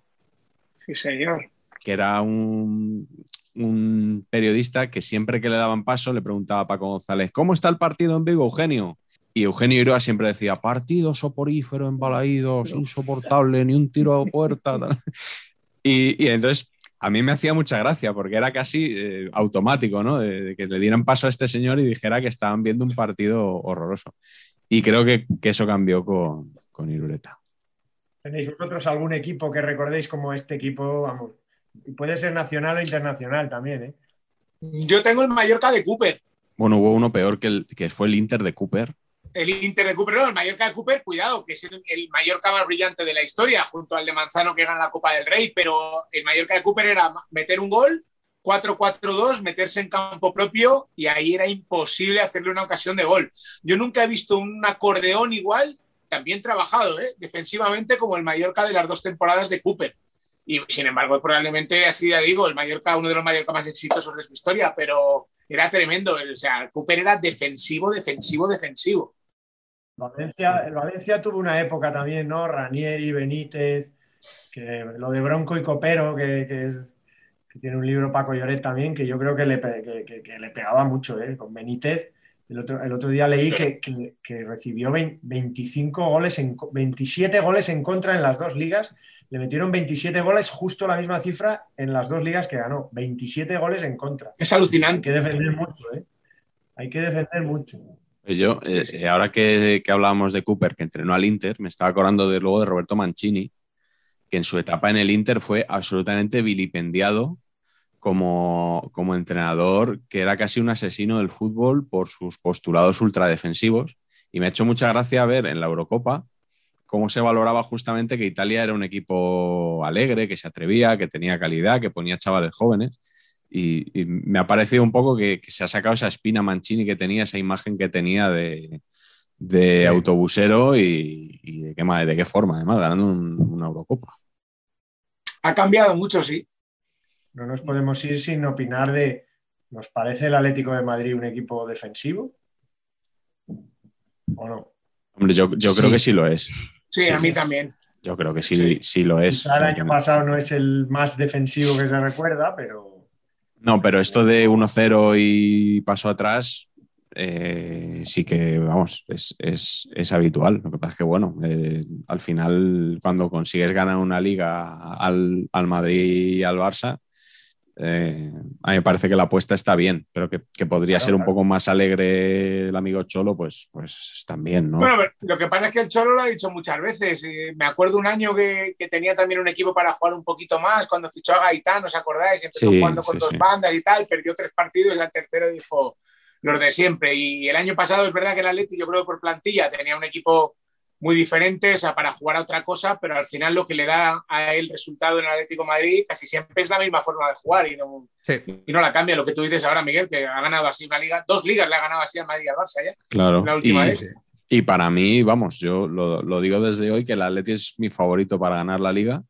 Sí, señor. que era un, un periodista que siempre que le daban paso le preguntaba a Paco González, ¿cómo está el partido en Vigo, Eugenio? Y Eugenio Iroa siempre decía, partido soporífero, embalaídos, insoportable, ni un tiro a puerta. tal". Y, y entonces a mí me hacía mucha gracia porque era casi eh, automático, ¿no? De, de que le dieran paso a este señor y dijera que estaban viendo un partido horroroso. Y creo que, que eso cambió con, con Irureta. ¿Tenéis vosotros algún equipo que recordéis como este equipo? Vamos, puede ser nacional o internacional también, ¿eh? Yo tengo el Mallorca de Cooper. Bueno, hubo uno peor que, el, que fue el Inter de Cooper. El Inter de Cooper, no, el Mallorca de Cooper, cuidado, que es el, el Mallorca más brillante de la historia, junto al de Manzano que gana la Copa del Rey, pero el Mallorca de Cooper era meter un gol, 4-4-2, meterse en campo propio y ahí era imposible hacerle una ocasión de gol. Yo nunca he visto un acordeón igual, también trabajado, ¿eh? defensivamente, como el Mallorca de las dos temporadas de Cooper. Y sin embargo, probablemente, así ya digo, el Mallorca, uno de los Mallorca más exitosos de su historia, pero era tremendo. O sea, Cooper era defensivo, defensivo, defensivo. Valencia, Valencia tuvo una época también, ¿no? Ranieri, Benítez, que lo de Bronco y Copero, que, que que tiene un libro Paco Lloret también, que yo creo que le, que, que- que le pegaba mucho, ¿eh? Con Benítez. El otro, el otro día leí que, que- que recibió 20 25 goles, en, co- 27 goles en contra en las dos ligas. Le metieron 27 goles, justo la misma cifra en las dos ligas que ganó. 27 goles en contra. Es Hay alucinante. que defender mucho, ¿eh? Hay que defender mucho. Yo, eh, eh, ahora que, que hablábamos de Cooper, que entrenó al Inter, me estaba acordando de luego de Roberto Mancini, que en su etapa en el Inter fue absolutamente vilipendiado como, como entrenador, que era casi un asesino del fútbol por sus postulados ultradefensivos. Y me ha hecho mucha gracia ver en la Eurocopa cómo se valoraba justamente que Italia era un equipo alegre, que se atrevía, que tenía calidad, que ponía chavales jóvenes. Y, y me ha parecido un poco que, que se ha sacado esa espina Mancini que tenía, esa imagen que tenía de, de Sí. autobusero y, y de, qué, de qué forma, además, ganando un- una Eurocopa. Ha cambiado mucho, sí. No nos podemos ir sin opinar de, ¿nos parece el Atlético de Madrid un equipo defensivo? ¿O no? Hombre, yo, yo creo Sí. que sí lo es. Sí, Sí. a mí también. Yo creo que sí, sí lo es. Quizá el año pasado no es el más defensivo que se recuerda, pero No, pero esto de 1-0 y paso atrás, eh, sí que, vamos, es, es- es habitual. Lo que pasa es que, bueno, eh, al final, cuando consigues ganar una liga al, al Madrid y al Barça, eh, a mí me parece que la apuesta está bien, pero que, que podría Claro, ser un claro. poco más alegre el amigo Cholo, pues, pues también, ¿no? Bueno, lo que pasa es que el Cholo lo ha dicho muchas veces. Eh, me acuerdo un año que, que tenía también un equipo para jugar un poquito más, cuando fichó a Gaitán, ¿os acordáis? Empezó Sí, jugando con sí, dos sí. bandas y tal, perdió tres partidos y al tercero dijo los de siempre. Y el año pasado es verdad que el Atleti, yo creo que por plantilla, tenía un equipo muy diferente, o sea, para jugar a otra cosa, pero al final lo que le da a él resultado en el Atlético de Madrid casi siempre es la misma forma de jugar y no, Sí. y no la cambia. Lo que tú dices ahora, Miguel, que ha ganado así una liga, dos ligas le ha ganado así al Madrid y al Barça ya. Claro. La última y, vez. y para mí, vamos, yo lo, lo digo desde hoy que el Atleti es mi favorito para ganar la liga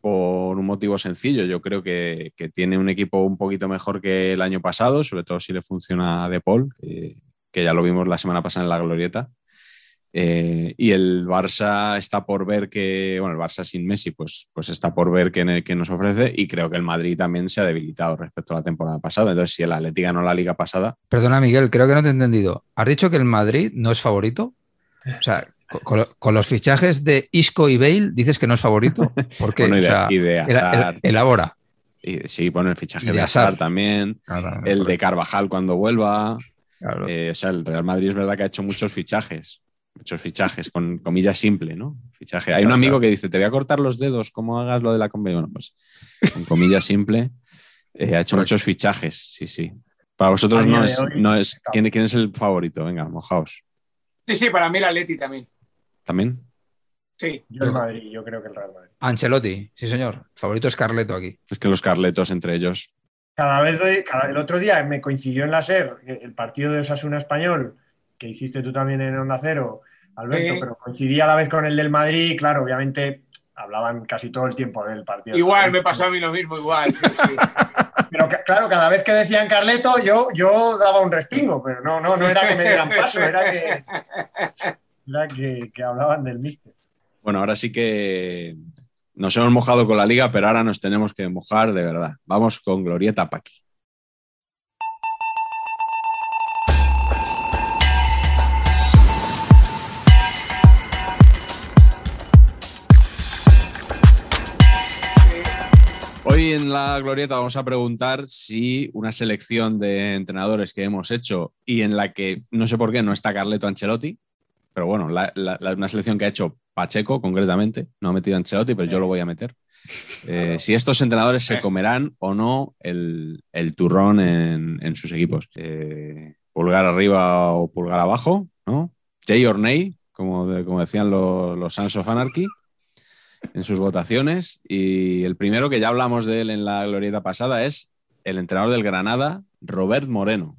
por un motivo sencillo. Yo creo que, que tiene un equipo un poquito mejor que el año pasado, sobre todo si le funciona a De Paul, que, que ya lo vimos la semana pasada en la Glorieta. Eh, y el Barça está por ver que, bueno, el Barça sin Messi, pues, pues está por ver qué, qué nos ofrece y creo que el Madrid también se ha debilitado respecto a la temporada pasada. Entonces, si el Atleti ganó la liga pasada, Perdona, Miguel, creo que no te he entendido. ¿Has dicho que el Madrid no es favorito? O sea, co- con, con los fichajes de Isco y Bale dices que no es favorito. ¿Por qué? bueno, y O de, sea, y de era- Hazard, el- elabora. Y, sí, bueno, el fichaje de de también, Claro, el de Carvajal cuando vuelva. claro. Eh, o sea, el Real Madrid es verdad que ha hecho muchos fichajes, muchos fichajes, con comillas simple, ¿no? Fichaje. Hay un amigo claro. que dice, te voy a cortar los dedos, como hagas lo de la convención. Bueno, pues con comillas simple, eh, ha hecho muchos fichajes, sí, sí. Para vosotros no es, hoy, no es ¿quién, quién es el favorito? Venga, mojaos. Sí, sí, para mí el Atleti también. ¿También? Sí. yo el Madrid, yo creo que el Real Madrid. Ancelotti, sí, señor. Favorito es Carleto aquí. Es que los carletos entre ellos. Cada vez cada- el otro día me coincidió en la SER el partido de Osasuna Español, que hiciste tú también en Onda Cero, Alberto, Sí. pero coincidía a la vez con el del Madrid, y claro, obviamente hablaban casi todo el tiempo del partido. Igual, me pasó a mí lo mismo, igual. Sí, sí. Pero claro, cada vez que decían Carleto, yo, yo daba un respingo, pero no, no, no era que me dieran paso, era que, era que, que hablaban del míster. Bueno, ahora sí que nos hemos mojado con la liga, pero ahora nos tenemos que mojar de verdad. Vamos con Glorieta Paqui. La Glorieta vamos a preguntar si una selección de entrenadores que hemos hecho y en la que no sé por qué no está Carleto Ancelotti, pero bueno, la- la- la- una selección que ha hecho Pacheco concretamente, no ha metido a Ancelotti, pero yo lo voy a meter. Eh, si estos entrenadores se comerán o no el, el turrón en, en sus equipos. Eh, pulgar arriba o pulgar abajo, ¿no? Jay or nay, como, de- como decían los, los Sons of Anarchy en sus votaciones. Y el primero que ya hablamos de él en la glorieta pasada es el entrenador del Granada, Robert Moreno.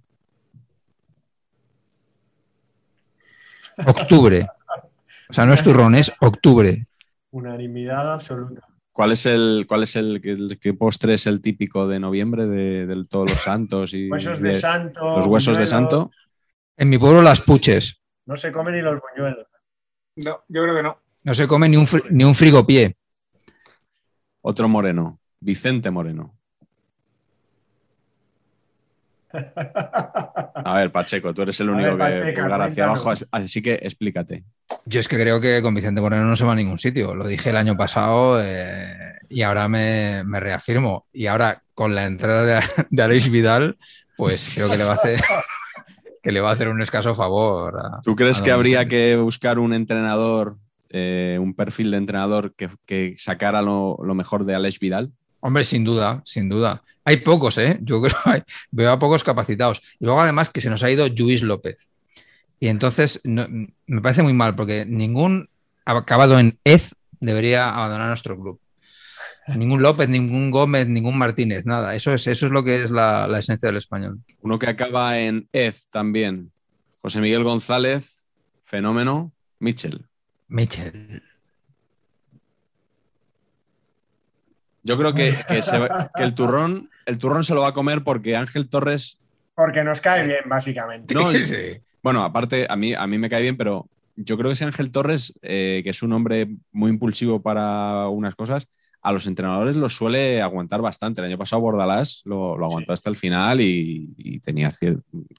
Octubre. O sea, no es turrón, es octubre. Unanimidad absoluta. ¿Cuál es el, cuál es el, el- qué postre es el típico de noviembre de, del Todos los Santos y Huesos de santo. los huesos de santo? En mi pueblo, las puches. No se comen ni los buñuelos. No, yo creo que no. No se come ni un, ni un frigopié. Otro Moreno, Vicente Moreno. A ver, Pacheco, tú eres el único ver, que pulgar hacia abajo, así- que explícate. Yo es que creo que con Vicente Moreno no se va a ningún sitio. Lo dije el año pasado eh, y ahora me, me reafirmo. Y ahora con la entrada de, de Aleix Vidal, pues creo que le va a hacer, que le va a hacer un escaso favor. a- ¿Tú crees que habría que buscar un entrenador, eh, un perfil de entrenador que, que sacara lo, lo mejor de Alex Vidal? Hombre, sin duda, sin duda. Hay pocos, ¿eh? Yo creo que veo a pocos capacitados. Y luego además que se nos ha ido Luis López. Y entonces no- me parece muy mal porque ningún acabado en EZ debería abandonar nuestro club. Ningún López, ningún Gómez, ningún Martínez, nada. Eso es, eso es lo que es la, la esencia del español. Uno que acaba en Ez también. José Miguel González, fenómeno, Mitchell. Mitchell. Yo creo que, que se va- que el, turrón, el turrón se lo va a comer porque Ángel Torres Porque nos cae bien, básicamente. No, Sí. Bueno, aparte, a mí, a mí me cae bien, pero yo creo que ese Ángel Torres, eh, que es un hombre muy impulsivo para unas cosas, a los entrenadores los suele aguantar bastante. El año pasado Bordalás lo, lo aguantó hasta el final y, y tenía,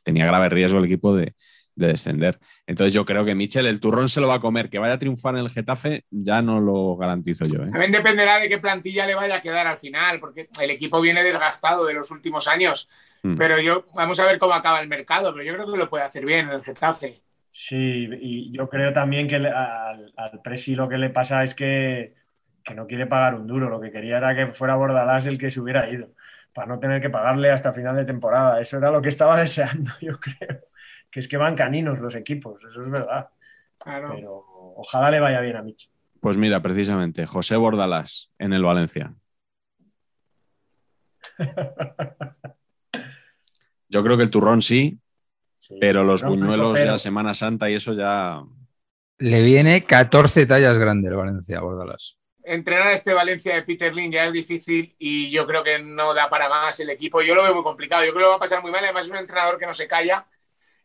tenía grave riesgo el equipo de, de descender. Entonces yo creo que Michel el turrón se lo va a comer. Que vaya a triunfar en el Getafe ya no lo garantizo yo. ¿eh? También dependerá de qué plantilla le vaya a quedar al final, porque el equipo viene desgastado de los últimos años. Mm. Pero yo, vamos a ver cómo acaba el mercado, pero yo creo que lo puede hacer bien el Getafe. Sí, y yo creo también que le- al, al Presi lo que le pasa es que, que no quiere pagar un duro. Lo que quería era que fuera Bordalás el que se hubiera ido, para no tener que pagarle hasta final de temporada. Eso era lo que estaba deseando, yo creo. Que es que van caninos los equipos, eso es verdad. Claro. Pero ojalá le vaya bien a Mitch. Pues mira, precisamente, José Bordalás en el Valencia. Yo creo que el turrón sí, Sí, pero los no, buñuelos ya Semana Santa y eso ya... Le viene 14 tallas grande el Valencia, Bordalas. Entrenar a este Valencia de Peter Lin ya es difícil y yo creo que no da para más el equipo. Yo lo veo muy complicado. Yo creo que lo va a pasar muy mal. Además, es un entrenador que no se calla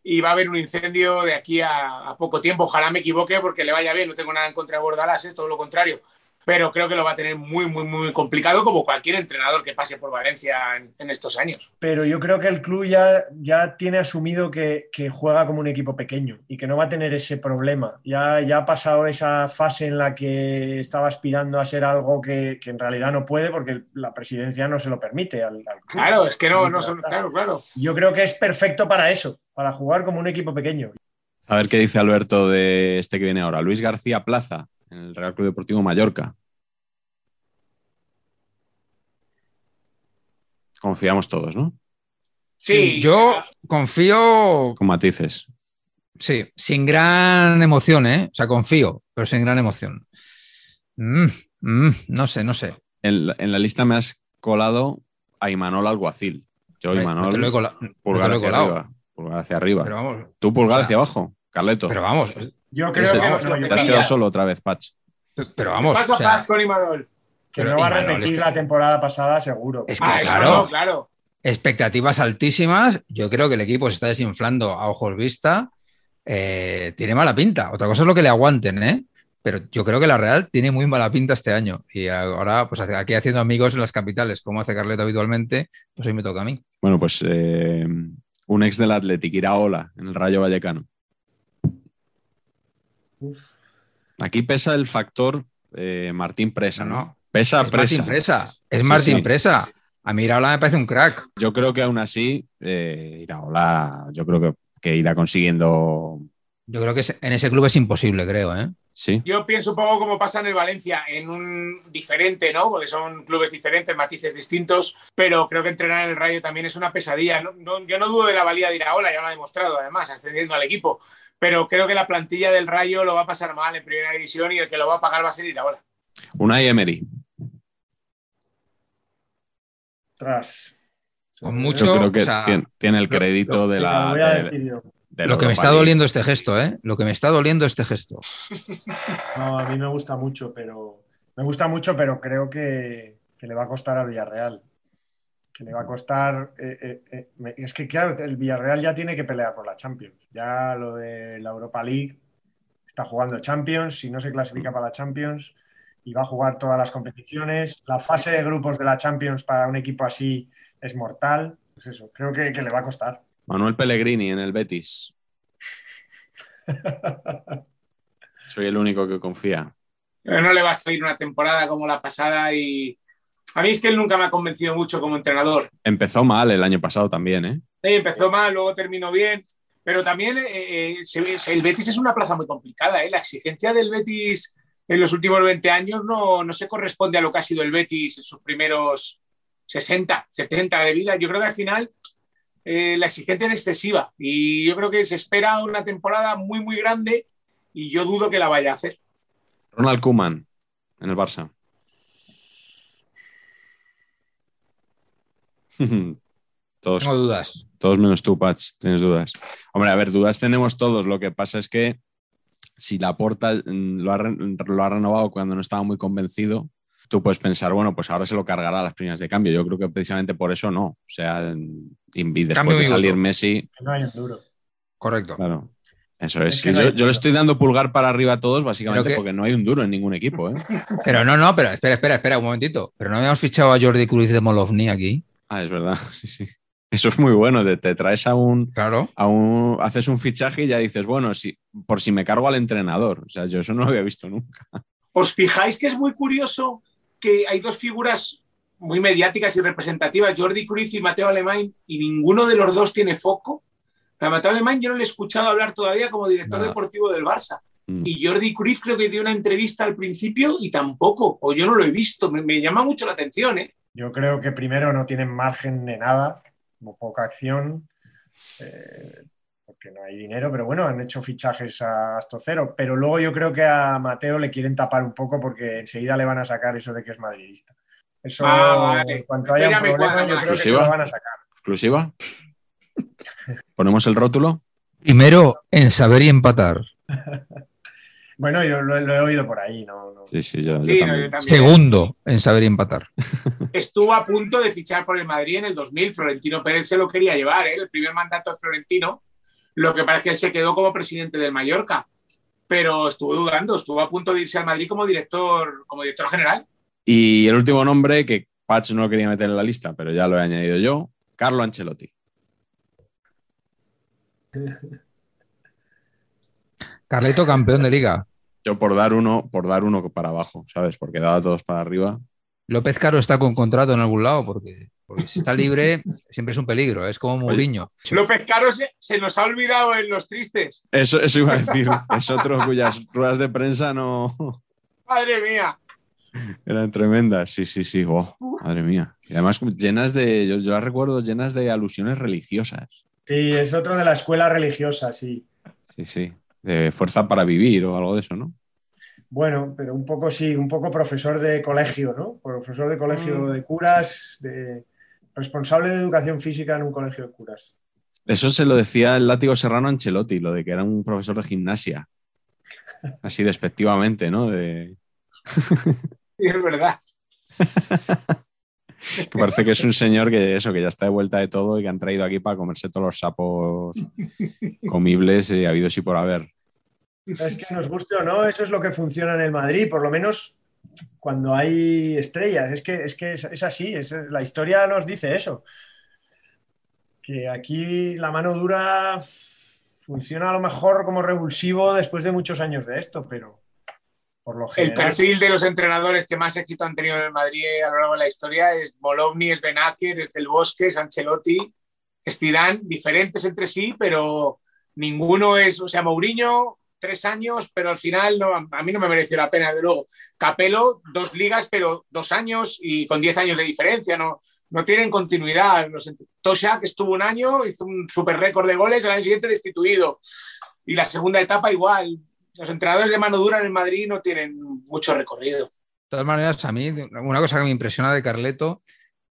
y va a haber un incendio de aquí a, a poco tiempo. Ojalá me equivoque porque le vaya bien. No tengo nada en contra de Bordalas, es todo lo contrario. Pero creo que lo va a tener muy, muy, muy complicado como cualquier entrenador que pase por Valencia en, en estos años. Pero yo creo que el club ya, ya tiene asumido que, que juega como un equipo pequeño y que no va a tener ese problema. Ya, ya ha pasado esa fase en la que estaba aspirando a ser algo que, que en realidad no puede porque la presidencia no se lo permite al, al club. Claro, es que no, no son. Claro, claro. Yo creo que es perfecto para eso, para jugar como un equipo pequeño. A ver qué dice Alberto de este que viene ahora. Luis García Plaza, en el Real Club Deportivo Mallorca. Confiamos todos, ¿no? Sí, Yo confío, Con matices. sí, sin gran emoción, ¿eh? O sea, confío, pero sin gran emoción. Mm, mm, no sé, no sé. En la, en la lista me has colado a Imanol Alguacil. Yo, Imanol, no te lo he cola- no te pulgar lo he hacia colado. arriba. Pulgar hacia arriba. Pero vamos, Tú pulgar o sea, hacia abajo, Carleto. pero vamos, Yo creo Ese- que, vamos, no, lo yo te has quedado solo otra vez, Patch. pero ¿Qué vamos, pasa, o sea, Pats, con Imanol? que no va a repetir es que- la temporada pasada seguro. Es que Ah, claro. claro. expectativas altísimas. Yo creo que el equipo se está desinflando a ojos vista. Eh, tiene mala pinta. Otra cosa es lo que le aguanten, ¿eh? Pero yo creo que la Real tiene muy mala pinta este año. Y ahora, pues aquí haciendo amigos en las capitales, como hace Carleto habitualmente, pues hoy me toca a mí. Bueno, pues eh, un ex del Athletic, Iraola, en el Rayo Vallecano. Aquí pesa el factor eh, Martín Presa, ¿no? Pesa es Presa. Martín Presa. Es Sí, Martín sí. Presa. A mí Iraola me parece un crack. Yo creo que aún así, eh, Iraola, yo creo que, que irá consiguiendo. Yo creo que en ese club es imposible, creo, ¿eh? Sí. Yo pienso un poco como pasa en el Valencia, en un diferente, ¿no? Porque son clubes diferentes, matices distintos, pero creo que entrenar en el Rayo también es una pesadilla. No- no- yo no dudo de la valía de Iraola, ya lo ha demostrado además, ascendiendo al equipo, pero creo que la plantilla del Rayo lo va a pasar mal en primera división y el que lo va a pagar va a ser Iraola. Unai Emery. Ostras. Con mucho- Yo creo que o sea, tiene, tiene el lo- crédito de la. lo a de- que me está doliendo este gesto, ¿eh? Lo que me está doliendo este gesto. No, a mí me gusta mucho, pero me gusta mucho, pero creo que, que le va a costar al Villarreal. Que le va a costar. eh, eh, eh, es que, claro, el Villarreal ya tiene que pelear por la Champions. Ya lo de la Europa League está jugando Champions. Si no se clasifica para la Champions y va a jugar todas las competiciones. La fase de grupos de la Champions para un equipo así es mortal. Pues eso, creo que, que le va a costar. Manuel Pellegrini en el Betis. Soy el único que confía. Pero no le va a salir una temporada como la pasada y a mí es que él nunca me ha convencido mucho como entrenador. Empezó mal el año pasado también, ¿eh? Sí, empezó mal, luego terminó bien, pero también eh, eh, el Betis es una plaza muy complicada. ¿eh? La exigencia del Betis en los últimos 20 años no, no se corresponde a lo que ha sido el Betis en sus primeros 60, 70 de vida. Yo creo que al final eh, la exigencia es excesiva y yo creo que se espera una temporada muy, muy grande y yo dudo que la vaya a hacer. Ronald Koeman en el Barça. Todos, Tengo dudas. todos menos tú, Patch, tienes dudas. Hombre, a ver, dudas tenemos todos. Lo que pasa es que si la porta lo ha, lo ha renovado cuando no estaba muy convencido, tú puedes pensar, bueno, pues ahora se lo cargará a las primeras de cambio. Yo creo que precisamente por eso no. O sea, después Cambio de salir. Messi, no hay un duro. Correcto. claro. Eso es. Es que no yo, le estoy dando pulgar para arriba a todos, básicamente que- porque no hay un duro en ningún equipo. ¿eh? Pero no, no, pero espera, espera, espera un momentito. Pero no habíamos fichado a Jordi Cruz de Molovni aquí. Ah, es verdad. Sí, sí. Eso es muy bueno. Te, te traes a un, Claro. a un- haces un fichaje y ya dices, bueno, si, por si me cargo al entrenador. O sea, yo eso no lo había visto nunca. ¿Os fijáis que es muy curioso que hay dos figuras muy mediáticas y representativas, Jordi Cruz y Mateo Alemán, y ninguno de los dos tiene foco? A Mateo Alemán yo no le he escuchado hablar todavía como director Nada. deportivo del Barça. Mm. Y Jordi Cruz creo que dio una entrevista al principio y tampoco, o yo no lo he visto. Me, me llama mucho la atención, ¿eh? Yo creo que primero no tienen margen de nada, como poca acción, eh, porque no hay dinero, pero bueno, han hecho fichajes a hasta cero. Pero luego yo creo que a Mateo le quieren tapar un poco porque enseguida le van a sacar eso de que es madridista. Eso, Ah, vale. en cuanto haya ya un problema, cuadra yo creo que se lo van a sacar. ¿Exclusiva? ¿Ponemos el rótulo? Primero en saber y empatar. Bueno, yo lo, lo he oído por ahí, no, no. Sí, sí, yo, yo Sí, no, también. yo también. Segundo en saber y empatar. Estuvo a punto de fichar por el Madrid en el 2000. Florentino Pérez se lo quería llevar, ¿eh? el primer mandato de Florentino. Lo que parece que él se quedó como presidente del Mallorca. Pero estuvo dudando, estuvo a punto de irse al Madrid como director, como director general. Y el último nombre que Patch no lo quería meter en la lista, pero ya lo he añadido yo, Carlo Ancelotti. Carleto, campeón de liga. Yo por dar uno, por dar uno para abajo, ¿sabes? Porque daba todos para arriba. López Caro está con contrato en algún lado porque, porque si está libre siempre es un peligro. Es como Mourinho. López Caro se, se nos ha olvidado en los tristes. Eso, eso iba a decir. Es otro cuyas ruedas de prensa no Madre mía. eran tremendas. Sí, sí, sí. Oh, madre mía. Y además llenas de, yo, yo las recuerdo llenas de alusiones religiosas. Sí, es otro de la escuela religiosa, sí. Sí, sí. De fuerza para vivir o algo de eso, ¿no? Bueno, pero un poco sí, un poco profesor de colegio, ¿no? Profesor de colegio Mm, de curas, de responsable de educación física en un colegio de curas. Eso se lo decía el látigo serrano Ancelotti, lo de que era un profesor de gimnasia. Así despectivamente, ¿no? De, Sí, es verdad. que parece que es un señor que eso, que ya está de vuelta de todo y que han traído aquí para comerse todos los sapos comibles y habidos y por haber. Es que nos guste o no, eso es lo que funciona en el Madrid, por lo menos cuando hay estrellas. Es que es, que es, es así, es- la historia nos dice eso. Que aquí la mano dura funciona a lo mejor como revulsivo después de muchos años de esto, pero por lo El perfil de los entrenadores que más éxito han tenido en el Madrid a lo largo de la historia es Molovni, es Benaker, es Del Bosque, es Ancelotti, es Zidane, diferentes entre sí, pero ninguno es, o sea, Mourinho, tres años, pero al final no, a mí no me mereció la pena, de luego. Capello, dos ligas, pero dos años y con diez años de diferencia, no, no tienen continuidad. Ent- Toshak estuvo un año, hizo un super récord de goles, el año siguiente destituido. Y la segunda etapa igual. Los entrenadores de mano dura en el Madrid no tienen mucho recorrido. De todas maneras, a mí una cosa que me impresiona de Carleto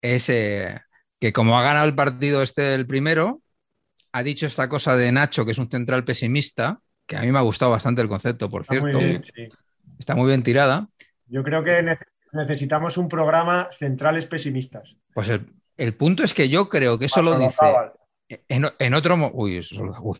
es eh, que como ha ganado el partido este el primero, ha dicho esta cosa de Nacho, que es un central pesimista, que a mí me ha gustado bastante el concepto, por Está cierto. muy bien, sí. Está muy bien tirada. Yo creo que nece- necesitamos un programa centrales pesimistas. Pues el, el punto es que yo creo que eso lo dice en, en otro... Uy, eso uy.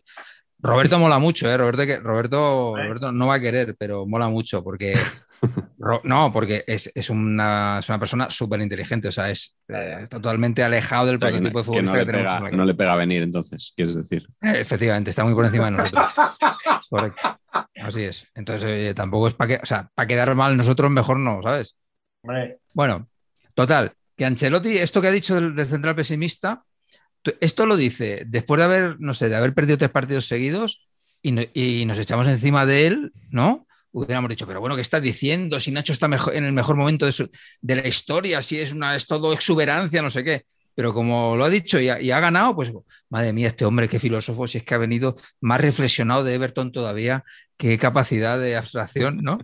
Roberto mola mucho, ¿eh? Roberto, que- Roberto, ¿Eh? Roberto no va a querer, pero mola mucho porque... Ro- no, porque es, es una, es una persona súper inteligente, o sea, es, eh, está totalmente alejado del prototipo de que no, futbolista le que, tenemos. pega, en no le pega venir, entonces, quieres decir. Eh, Efectivamente, está muy por encima de nosotros. Correcto. Así es. Entonces, oye, tampoco es para que, o sea, para quedar mal nosotros, mejor no, ¿sabes? Bueno, total, que Ancelotti, esto que ha dicho del, del central pesimista, esto lo dice después de haber, no sé, de haber perdido tres partidos seguidos y, y nos echamos encima de él, ¿no? Hubiéramos dicho, pero bueno, ¿qué estás diciendo? Si Nacho está mejor, en el mejor momento de, su- de la historia, si es, una, es todo exuberancia, no sé qué. Pero como lo ha dicho y ha, y ha ganado, pues madre mía, este hombre, qué filósofo, si es que ha venido más reflexionado de Everton todavía, qué capacidad de abstracción, ¿no?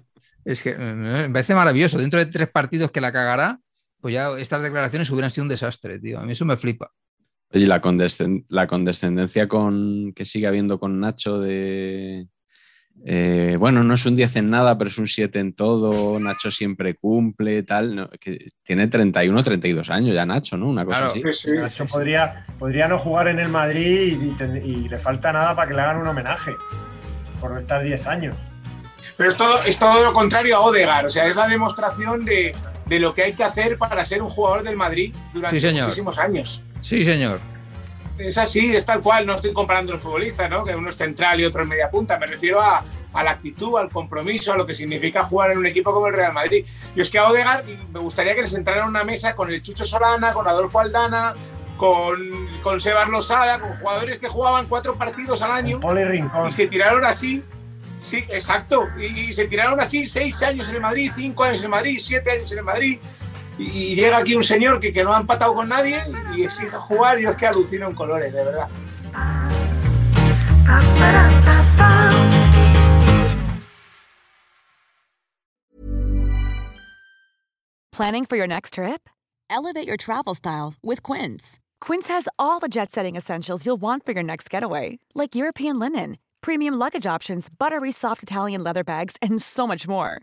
Es que eh, me parece maravilloso. Dentro de tres partidos que la cagará, pues ya estas declaraciones hubieran sido un desastre, tío. A mí eso me flipa. Oye, la, condescend- la condescendencia con, que sigue habiendo con Nacho de... eh, bueno, no es un 10 en nada, pero es un 7 en todo. Nacho siempre cumple, tal. no, que tiene 31, 32 años ya Nacho, ¿no? Una cosa Claro. así. Sí, sí. Nacho podría, podría no jugar en el Madrid y, le falta nada para que le hagan un homenaje por estar 10 años. Pero es todo, es todo lo contrario a Odegar. O sea, es la demostración de, de lo que hay que hacer para ser un jugador del Madrid durante Sí, señor. muchísimos años. Sí, señor. Es así, es tal cual. No estoy comparando los futbolistas, ¿no? Que uno es central y otro es media punta. Me refiero a, a la actitud, al compromiso, a lo que significa jugar en un equipo como el Real Madrid. Y es que a Odegar me gustaría que les entrara en una mesa con el Chucho Solana, con Adolfo Aldana, con, con Sebas Losada, con jugadores que jugaban cuatro partidos al año Poli Rincón. y se tiraron así. Sí, exacto. Y, y se tiraron así seis años en el Madrid, cinco años en el Madrid, siete años en el Madrid. Y, llega aquí un señor que, que no ha empatado con nadie y exige jugar. Y es que alucino en colores, de verdad. Planning for your next trip? Elevate your travel style with Quince. Quince has all the jet setting essentials you'll want for your next getaway, like European linen, premium luggage options, buttery soft Italian leather bags, and so much more.